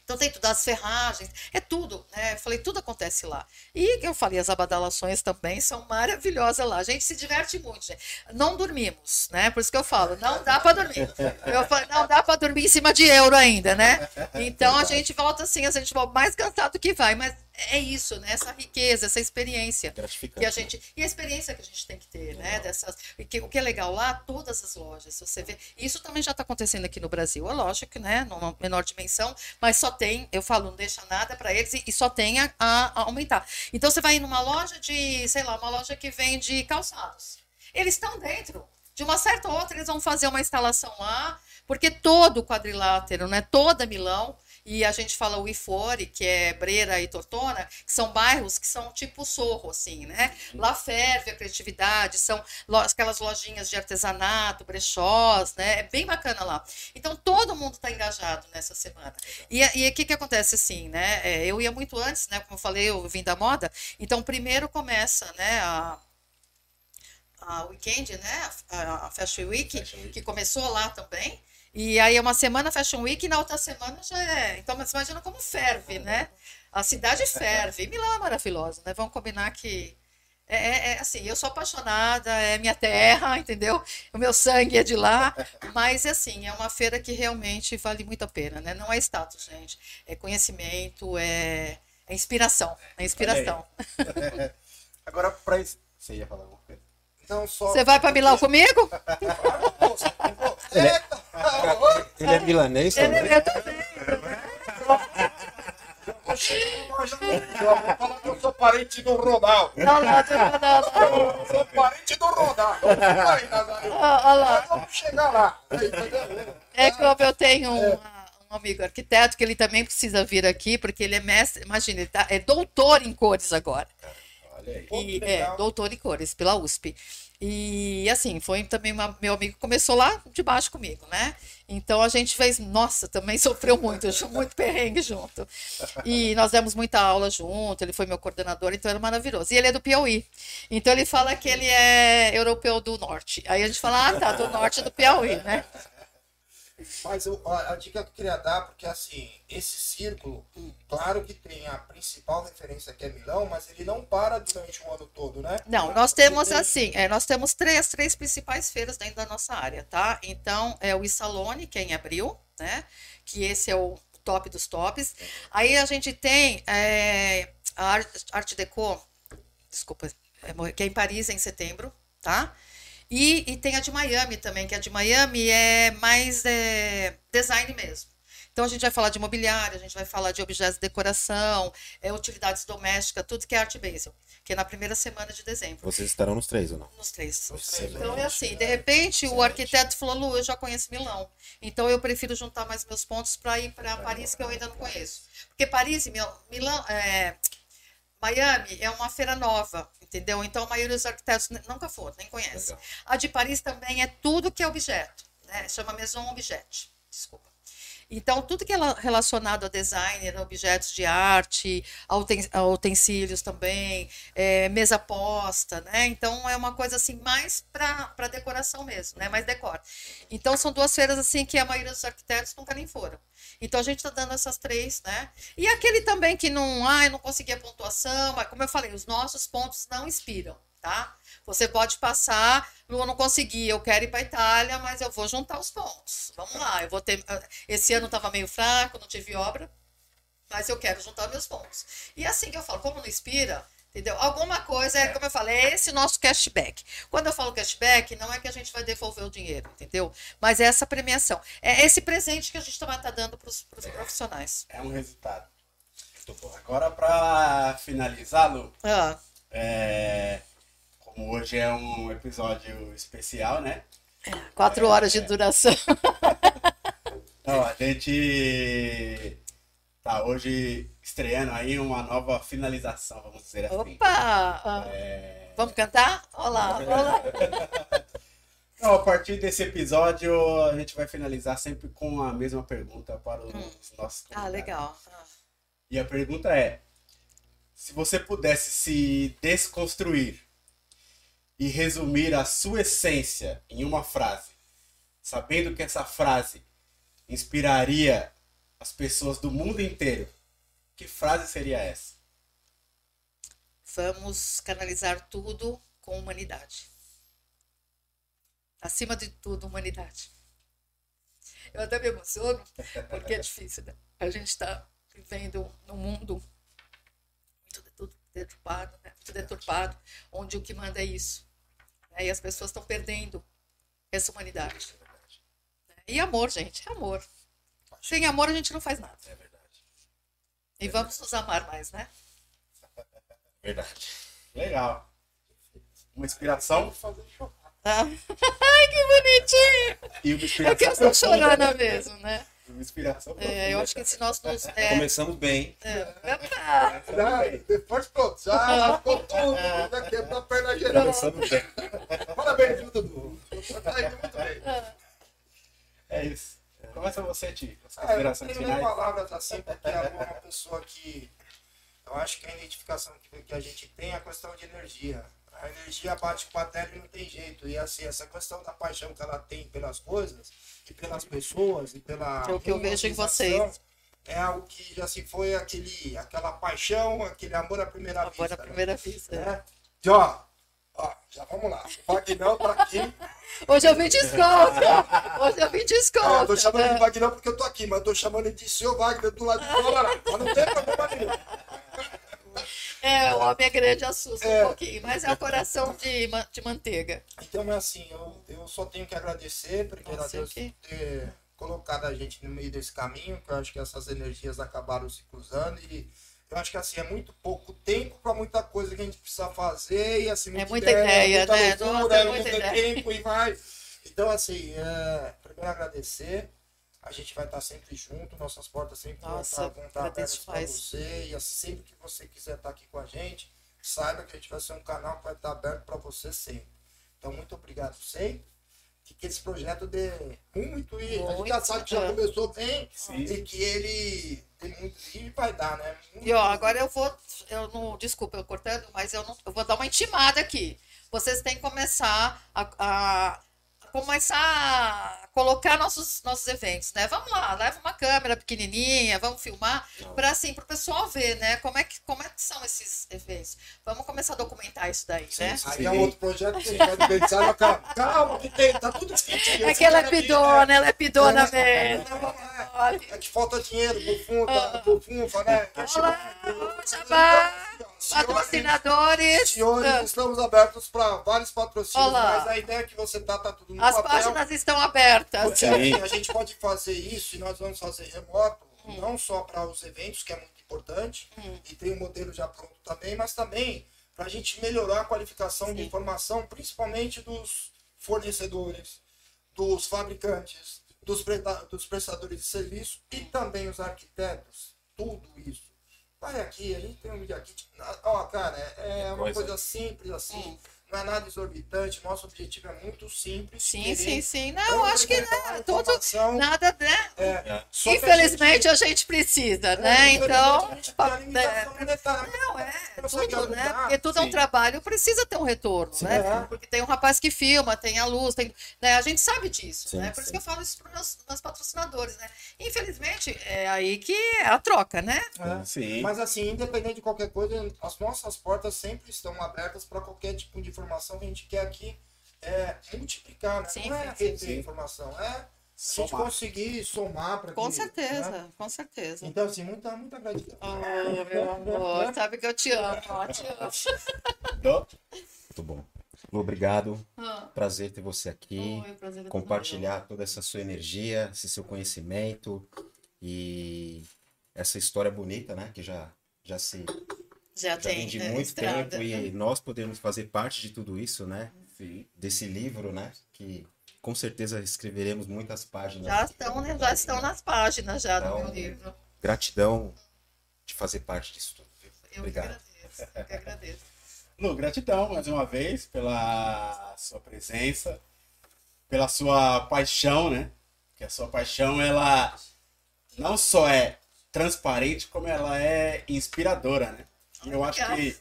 S1: Então tem tudo, as ferragens, é tudo, né? Eu falei, tudo acontece lá. E eu falei, as abadalações também são maravilhosas lá. A gente se diverte muito, gente. Não dormimos, né? Por isso que eu falo, não dá para dormir. Eu falo, não dá para dormir em cima de euro ainda, né? Então a gente volta assim, a gente volta mais cansado que vai, mas é isso, né? Essa riqueza, essa experiência que a gente e a experiência que a gente tem que ter, né? Dessas, e que, o que é legal lá, todas as lojas, você vê, isso também já está acontecendo aqui no Brasil, é lógico, né? Numa menor dimensão, mas só tem, eu falo, não deixa nada para eles e, e só tem a, a- a aumentar. Então você vai numa loja de, sei lá, uma loja que vende calçados, eles estão dentro. De uma certa ou outra, eles vão fazer uma instalação lá, porque todo o quadrilátero, né? Toda Milão e a gente fala o Ifore, que é Breira e Tortona, que são bairros que são tipo Sorro, assim, né? Lá ferve a criatividade, são aquelas lojinhas de artesanato, brechós, né? É bem bacana lá. Então, todo mundo está engajado nessa semana. E e o que, que acontece, assim, né? É, eu ia muito antes, né? Como eu falei, eu vim da moda. Então, primeiro começa, né? A, a weekend, né? A, a Fashion Week,
S3: Fashion Week.
S1: que começou lá também. E aí é uma semana Fashion Week e na outra semana já é. Então você imagina como ferve, né? A cidade ferve. E Milão é maravilhosa, né? Vamos combinar que. É, é- é assim, eu sou apaixonada, é minha terra, entendeu? O meu sangue é de lá, mas assim, é uma feira que realmente vale muito a pena, né? Não é status, gente, é conhecimento, é, é inspiração, é inspiração.
S3: Agora, para Você ia falar alguma coisa?
S4: Não só.
S1: Você vai pra Milão comigo?
S2: Ele é milanês
S1: Ele
S2: também?
S1: é também.
S4: Eu vou falar que eu sou parente do Ronaldo.
S1: Não, não, não, não.
S4: Eu sou parente do Ronaldo. Vamos chegar lá. Entendeu?
S1: É como eu tenho um, um amigo arquiteto que ele também precisa vir aqui, porque ele é mestre, imagina, ele tá, é doutor em cores agora.
S3: Olha aí.
S4: Pô,
S1: E, é,
S4: legal.
S1: doutor em cores, pela USP. E assim, foi também uma- meu amigo começou lá de baixo comigo, né? Então a gente fez, nossa, também sofreu muito, muito perrengue junto. E nós demos muita aula junto, ele foi meu coordenador, então era maravilhoso. E ele é do Piauí. Então ele fala que ele é europeu do norte. Aí a gente fala, ah, tá, do norte do Piauí, né?
S4: Mas eu- a, a dica que eu queria dar, porque assim, esse círculo, claro que tem a principal referência que é Milão, mas ele não para durante o ano todo, né?
S1: Não, nós temos assim, é, nós temos três, três principais feiras dentro da nossa área, tá? Então, é o Isalone, que é em abril, né? Que esse é o top dos tops. Aí a gente tem é, a Art, Deco, desculpa, é que é em Paris em setembro, tá? E, e tem a de Miami também, que a de Miami é mais é, design mesmo. Então a gente vai falar de mobiliário, a gente vai falar de objetos de decoração, é, utilidades domésticas, tudo que é art basel, que é na primeira semana de dezembro.
S2: Vocês estarão nos três ou não?
S1: Nos três.
S4: três,
S1: Então é assim, de repente o
S2: Excelente.
S1: arquiteto falou, Lu, eu já conheço Milão. Então eu prefiro juntar mais meus pontos para ir para Paris, que eu ainda não conheço. Porque Paris e Mil- Milão, é, Miami é uma feira nova, entendeu? Então a maioria dos arquitetos nunca foram, nem conhece. A de Paris também é tudo que é objeto, né? Chama Maison Objet, desculpa. Então, tudo que é la- relacionado a designer, objetos de arte, a utensílios também, é, mesa posta, né? Então, é uma coisa assim mais para decoração mesmo, né? Mais decor. Então, são duas feiras assim que a maioria dos arquitetos nunca nem foram. Então, a gente está dando essas três, né? E aquele também que não, ah, eu não consegui a pontuação, mas como eu falei, os nossos pontos não inspiram, tá? Você pode passar, eu não consegui, eu quero ir para Itália, mas eu vou juntar os pontos. Vamos lá, eu vou ter. Esse ano estava meio fraco, não tive obra, mas eu quero juntar meus pontos. E assim que eu falo, como não inspira, entendeu? Alguma coisa, é como eu falei, é esse nosso cashback. Quando eu falo cashback, não é que a gente vai devolver o dinheiro, entendeu? Mas é essa premiação. É esse presente que a gente também está dando para os profissionais.
S3: É um resultado. Agora, para finalizar, Lu,
S1: Ah,
S3: é, como hoje é um episódio especial, né?
S1: quatro horas de duração.
S3: Então, a gente tá hoje estreando aí uma nova finalização, vamos dizer assim.
S1: Opa! Ah,
S3: É,
S1: Vamos cantar? Olá, olá.
S3: Então, a partir desse episódio, a gente vai finalizar sempre com a mesma pergunta para os nossos
S1: Ah,
S3: convidados.
S1: legal. Ah.
S3: E a pergunta é: se você pudesse se desconstruir e resumir a sua essência em uma frase, sabendo que essa frase inspiraria as pessoas do mundo inteiro, que frase seria essa?
S1: Vamos canalizar tudo com humanidade. Acima de tudo, humanidade. Eu até me emociono, porque é difícil, né? A gente está vivendo num mundo deturpado, né? muito deturpado, onde o que manda é isso. né? E as pessoas estão perdendo essa humanidade. né? E amor, gente, é amor. Sem amor a gente não faz nada.
S2: É verdade.
S1: E vamos nos amar mais, né?
S2: Verdade.
S3: Legal. Uma inspiração
S4: Fazer chorar.
S1: Ah. Ai, que bonitinho!
S3: e uma
S1: É
S3: inspiração.
S1: que eu estou
S3: profunda.
S1: chorando mesmo, né?
S3: Inspiração.
S1: É, eu acho que se nós nos. É,
S2: Começamos bem.
S1: é,
S4: depois pronto, já lascou tudo, já quebrou a perna geral.
S2: Começamos bem.
S4: Parabéns, viu, Dudu? Tá indo muito bem.
S3: É isso. Começa você, Ti.
S4: Ah, eu tenho nem
S3: finais.
S4: palavras assim, porque é uma pessoa que. Eu acho que a identificação que, que a gente tem é a questão de energia. A energia bate com a terra e não tem jeito. E assim, essa questão da paixão que ela tem pelas coisas, e pelas pessoas, e pela.
S1: É o que eu vejo em vocês.
S4: É algo que assim foi aquele, aquela paixão, aquele amor à primeira
S1: Agora
S4: vista.
S1: a
S4: né?
S1: primeira vista.
S4: né? E ó, ó, já vamos lá. O Vagnão tá aqui.
S1: Hoje eu vim desconto! Hoje eu vim
S4: É, eu
S1: desconto!
S4: tô chamando de
S1: né?
S4: Vagnão porque eu tô aqui, mas eu tô chamando ele de seu Wagner do lado de fora. Mas não tem problema nenhum.
S1: É, o homem é grande assusta
S4: É.
S1: um pouquinho, mas é o coração de, de manteiga.
S4: Então é assim, eu, eu só tenho que agradecer, primeiro a Deus
S1: que-
S4: por ter colocado a gente no meio desse caminho, que eu acho que essas energias acabaram se cruzando e eu acho que assim, é muito pouco tempo para muita coisa que a gente precisa fazer e assim,
S1: É muita ideia,
S4: muita
S1: né?
S4: loucura,
S1: Nossa, é
S4: é
S1: muita
S4: muito
S1: ideia.
S4: tempo e vai. Então assim, é, primeiro agradecer. A gente vai estar sempre junto, nossas portas sempre vão
S1: Nossa,
S4: estar, vão estar abertas para você. E assim, sempre que você quiser estar aqui com a gente, saiba que a gente vai ser um canal que vai estar aberto para você sempre. Então, muito obrigado sempre. Que, que esse projeto dê muito e a gente já sabe que já começou bem
S3: Sim.
S4: e que ele tem muito e vai dar, né? Muito-
S1: E ó, agora eu vou, eu não, desculpa eu cortando, mas eu, não, eu vou dar uma intimada aqui. Vocês têm que começar a- a começar a colocar nossos, nossos eventos, né? Vamos lá, leva uma câmera pequenininha, vamos filmar, para assim, para o pessoal ver, né? Como é, que, como é que são esses eventos. Vamos começar a documentar isso daí, né?
S2: sim.
S4: Aí é um outro projeto que a gente vai pensar, calma, que tem, tá tudo escritinho.
S1: É que ela é
S4: Esse cara
S1: pedona, ela é pedona
S4: aqui, né?
S1: mesmo.
S4: É,
S1: Olha.
S4: é que falta dinheiro, bufunfa, bufunfa, né?
S1: Olá, Jabá,
S4: Senhores,
S1: patrocinadores.
S4: Senhores,
S1: Ah,
S4: estamos abertos para vários patrocínios,
S1: Olá.
S4: mas a ideia que você tá, tá tudo no
S1: As
S4: papel.
S1: páginas estão abertas.
S4: A gente pode fazer isso e nós vamos fazer remoto,
S1: Hum.
S4: não só para os eventos, que é muito importante, e tem o modelo já pronto também, mas também para a gente melhorar a qualificação de
S1: Sim.
S4: informação, principalmente dos fornecedores, dos fabricantes, dos, dos prestadores de serviço e também os arquitetos. Tudo isso. Vai aqui, a gente tem um vídeo aqui. de- Ó, cara, é, é uma
S2: Coisa.
S4: coisa simples assim.
S1: Hum.
S4: Não é nada exorbitante. Nosso objetivo é muito simples.
S1: Sim, sim, sim. Não, acho que né, tudo, nada, né?
S4: é, só que a
S1: Infelizmente a gente precisa, né?
S4: infelizmente,
S1: Então,
S4: a gente tem a
S1: pa-
S4: limitação
S1: é,
S4: monetária.
S1: não, é, tudo, né? Porque tudo é um
S2: Sim.
S1: trabalho, precisa ter um retorno, né?
S4: é.
S1: Porque tem um rapaz que filma, tem a luz, tem, né? A gente sabe disso,
S2: Sim,
S1: né? Por isso
S2: sim.
S1: que eu falo isso para os meus, meus patrocinadores, né? Infelizmente, é aí que é a troca, né?
S4: É.
S3: Sim.
S4: Mas assim, independente de qualquer coisa, as nossas portas sempre estão abertas para qualquer tipo de informação que a gente quer aqui é, multiplicar, né?
S1: Sim,
S4: não é
S1: sim,
S4: reter
S3: sim.
S4: informação, é a gente
S3: Somar.
S4: conseguir somar para
S1: Com certeza, com certeza.
S4: Então, assim, muita, muita gratidão.
S1: Oh, meu amor, sabe que eu te amo, ó, te amo.
S3: Tô-
S2: Muito bom. Lu, obrigado.
S1: Ah,
S2: Prazer ter você aqui.
S1: oi, prazer é
S2: compartilhar toda essa sua energia, esse seu conhecimento e essa história bonita, né? Que já, já se.
S1: Já
S2: já
S1: tem,
S2: vem de
S1: né,
S2: muito
S1: estrada.
S2: tempo e nós podemos fazer parte de tudo isso, né?
S3: Sim.
S2: Desse livro, né? Que com certeza escreveremos muitas páginas.
S1: Já estão, né, já estão nas páginas já do
S2: Então,
S1: meu livro.
S2: Gratidão de fazer parte disso tudo.
S1: Eu que
S2: Obrigado.
S1: agradeço, eu que agradeço.
S3: Lu, gratidão mais uma vez pela sua presença, pela sua paixão, né? Que a sua paixão, ela não só é transparente, como ela é inspiradora, né? Eu acho que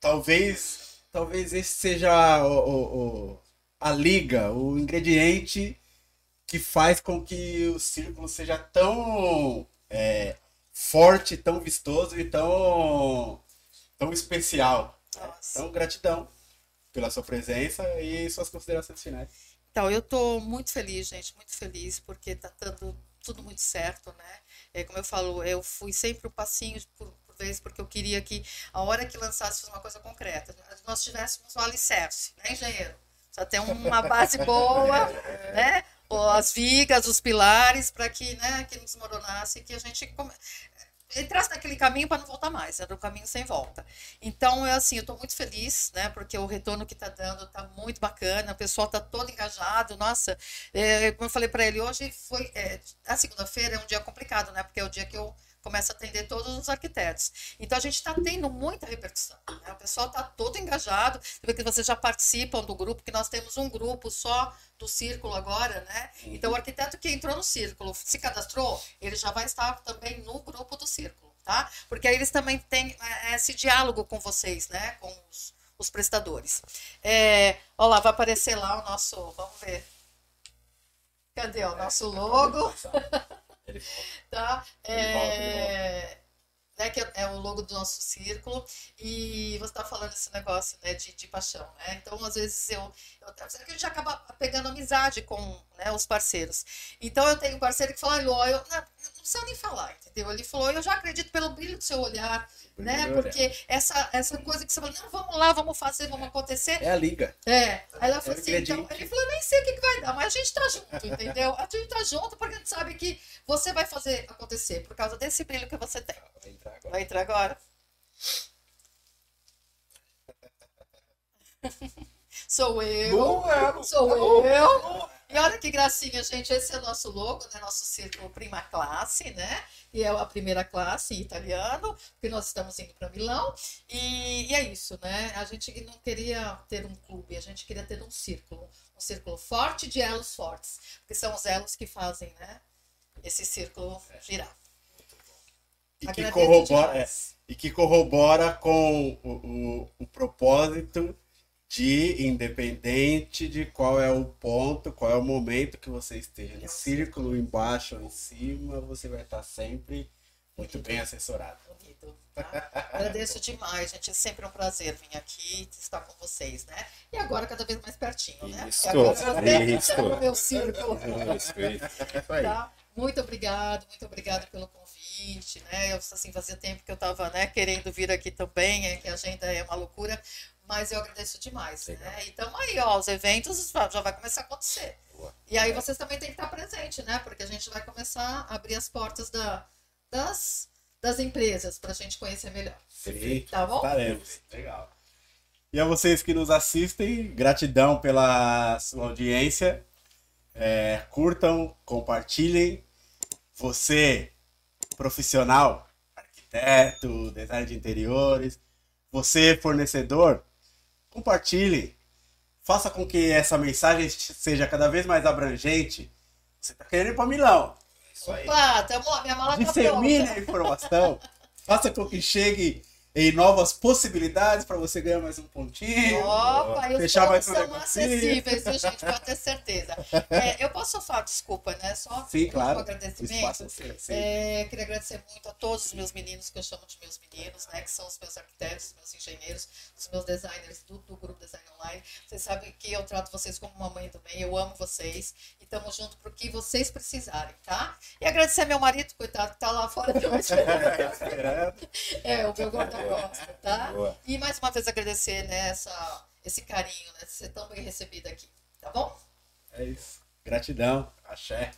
S3: talvez, talvez esse seja o, o- o- a liga, o ingrediente que faz com que o círculo seja tão é, forte, tão vistoso e tão, tão especial.
S1: Nossa.
S3: Então, gratidão pela sua presença e suas considerações finais.
S1: Então, eu estou muito feliz, gente, muito feliz, porque está dando tudo muito certo, né? É, como eu falo, eu fui sempre um passinho por, vez, porque eu queria que a hora que lançasse fosse uma coisa concreta, nós tivéssemos um alicerce, né, engenheiro? Só ter uma base boa, né? Ou As vigas, os pilares, para que, né, que não desmoronasse, que a gente come- entrasse naquele caminho para não voltar mais, era um caminho sem volta. Então, eu, assim, eu estou muito feliz, né? Porque o retorno que está dando está muito bacana, o pessoal está todo engajado. Nossa, é, como eu falei para ele, hoje foi. é, a segunda-feira é um dia complicado, né? Porque é o dia que eu começo a atender todos os arquitetos. Então, a gente está tendo muita repercussão. né? O pessoal está todo engajado. Você vê que vocês já participam do grupo, que nós temos um grupo só do círculo agora, né? Então, o arquiteto que entrou no círculo, se cadastrou, ele já vai estar também no grupo do círculo, tá? Porque aí eles também têm é, esse diálogo com vocês, né? Com os, os prestadores. É, olha lá, vai aparecer lá o nosso. Vamos ver. Cadê o nosso logo?
S2: Ele
S1: Tá?
S3: Ele volta, ele
S1: É, né, que é, é o logo do nosso círculo, e você está falando esse negócio né, de, de paixão, né? Então, às vezes, eu, eu que a gente acaba pegando amizade com né, os parceiros. Então, eu tenho um parceiro que fala, Ló, eu não, não precisa nem falar, entendeu? Ele falou, eu já acredito pelo brilho do seu olhar, né? Porque essa, essa coisa que você fala, não, vamos lá, vamos fazer, vamos acontecer.
S3: É a liga.
S1: É. Aí ela falou
S3: É
S1: assim, então, ele falou, eu nem sei o que, que vai dar, mas a gente tá junto, entendeu? A gente tá junto porque a gente sabe que você vai fazer acontecer por causa desse brilho que você tem.
S3: Vai entrar agora.
S1: Vai entrar agora? Sou eu. Sou eu. E olha que gracinha, gente. Esse é o nosso logo, né? Nosso círculo Prima Classe, né? E é a primeira classe em italiano, porque nós estamos indo para Milão. E, e é isso, né? A gente não queria ter um clube, a gente queria ter um círculo. Um círculo forte de elos fortes. Porque são os elos que fazem, né? Esse círculo girar.
S3: E que, corrobora, é, e que corrobora com o, o, o propósito de, independente de qual é o ponto, qual é o momento que você esteja no
S1: É
S3: círculo, embaixo ou em cima, você vai estar sempre muito bem assessorado.
S1: Tá? Agradeço demais, gente. É sempre um prazer vir aqui estar com vocês, né? E agora cada vez mais pertinho, né?
S2: Isso,
S1: você
S2: isso.
S1: meu círculo.
S2: Isso, isso.
S1: Tá? Muito obrigado, muito obrigado pelo convite, né? Eu, assim, fazia tempo que eu estava né, querendo vir aqui também, é que a agenda é uma loucura, mas eu agradeço demais,
S2: Legal.
S1: né? Então aí, ó, os eventos já vai começar a acontecer.
S2: Boa.
S1: E aí vocês também têm que estar presente, né? Porque a gente vai começar a abrir as portas da, das, das empresas para a gente conhecer melhor.
S3: Sim,
S1: Tá bom?
S3: estaremos. Legal. E a vocês que nos assistem, gratidão pela sua audiência. É, curtam, compartilhem. Você, profissional, arquiteto, design de interiores, você, fornecedor, compartilhe. Faça com que essa mensagem seja cada vez mais abrangente. Você está querendo ir para Milão.
S2: Isso aí.
S1: Opa, tamo, minha mala tá
S3: Dissemine a
S1: pronta.
S3: informação. Faça com que chegue em novas possibilidades para você ganhar mais um pontinho.
S1: Opa, e
S3: Fechar mais um
S1: são
S3: negocinho.
S1: acessíveis, viu, gente? Pode ter certeza. É, eu posso falar, desculpa, né? Só
S3: Sim,
S1: um
S3: claro. O
S1: agradecimento.
S3: é seu. sim.
S1: É, queria agradecer muito a todos os meus meninos, que eu chamo de meus meninos, né? Que são os meus arquitetos, os meus engenheiros, os meus designers do, do Grupo Design Online. Vocês sabem que eu trato vocês como uma mãe do bem, eu amo vocês e estamos juntos pro que vocês precisarem, tá? E agradecer meu marido, coitado, que tá lá fora de hoje.
S3: Esperando.
S1: É, o meu gosta, tá?
S2: Boa.
S1: E mais uma vez agradecer né, essa, esse carinho, né, de ser tão bem recebido aqui, tá bom?
S3: É isso. Gratidão. Axé.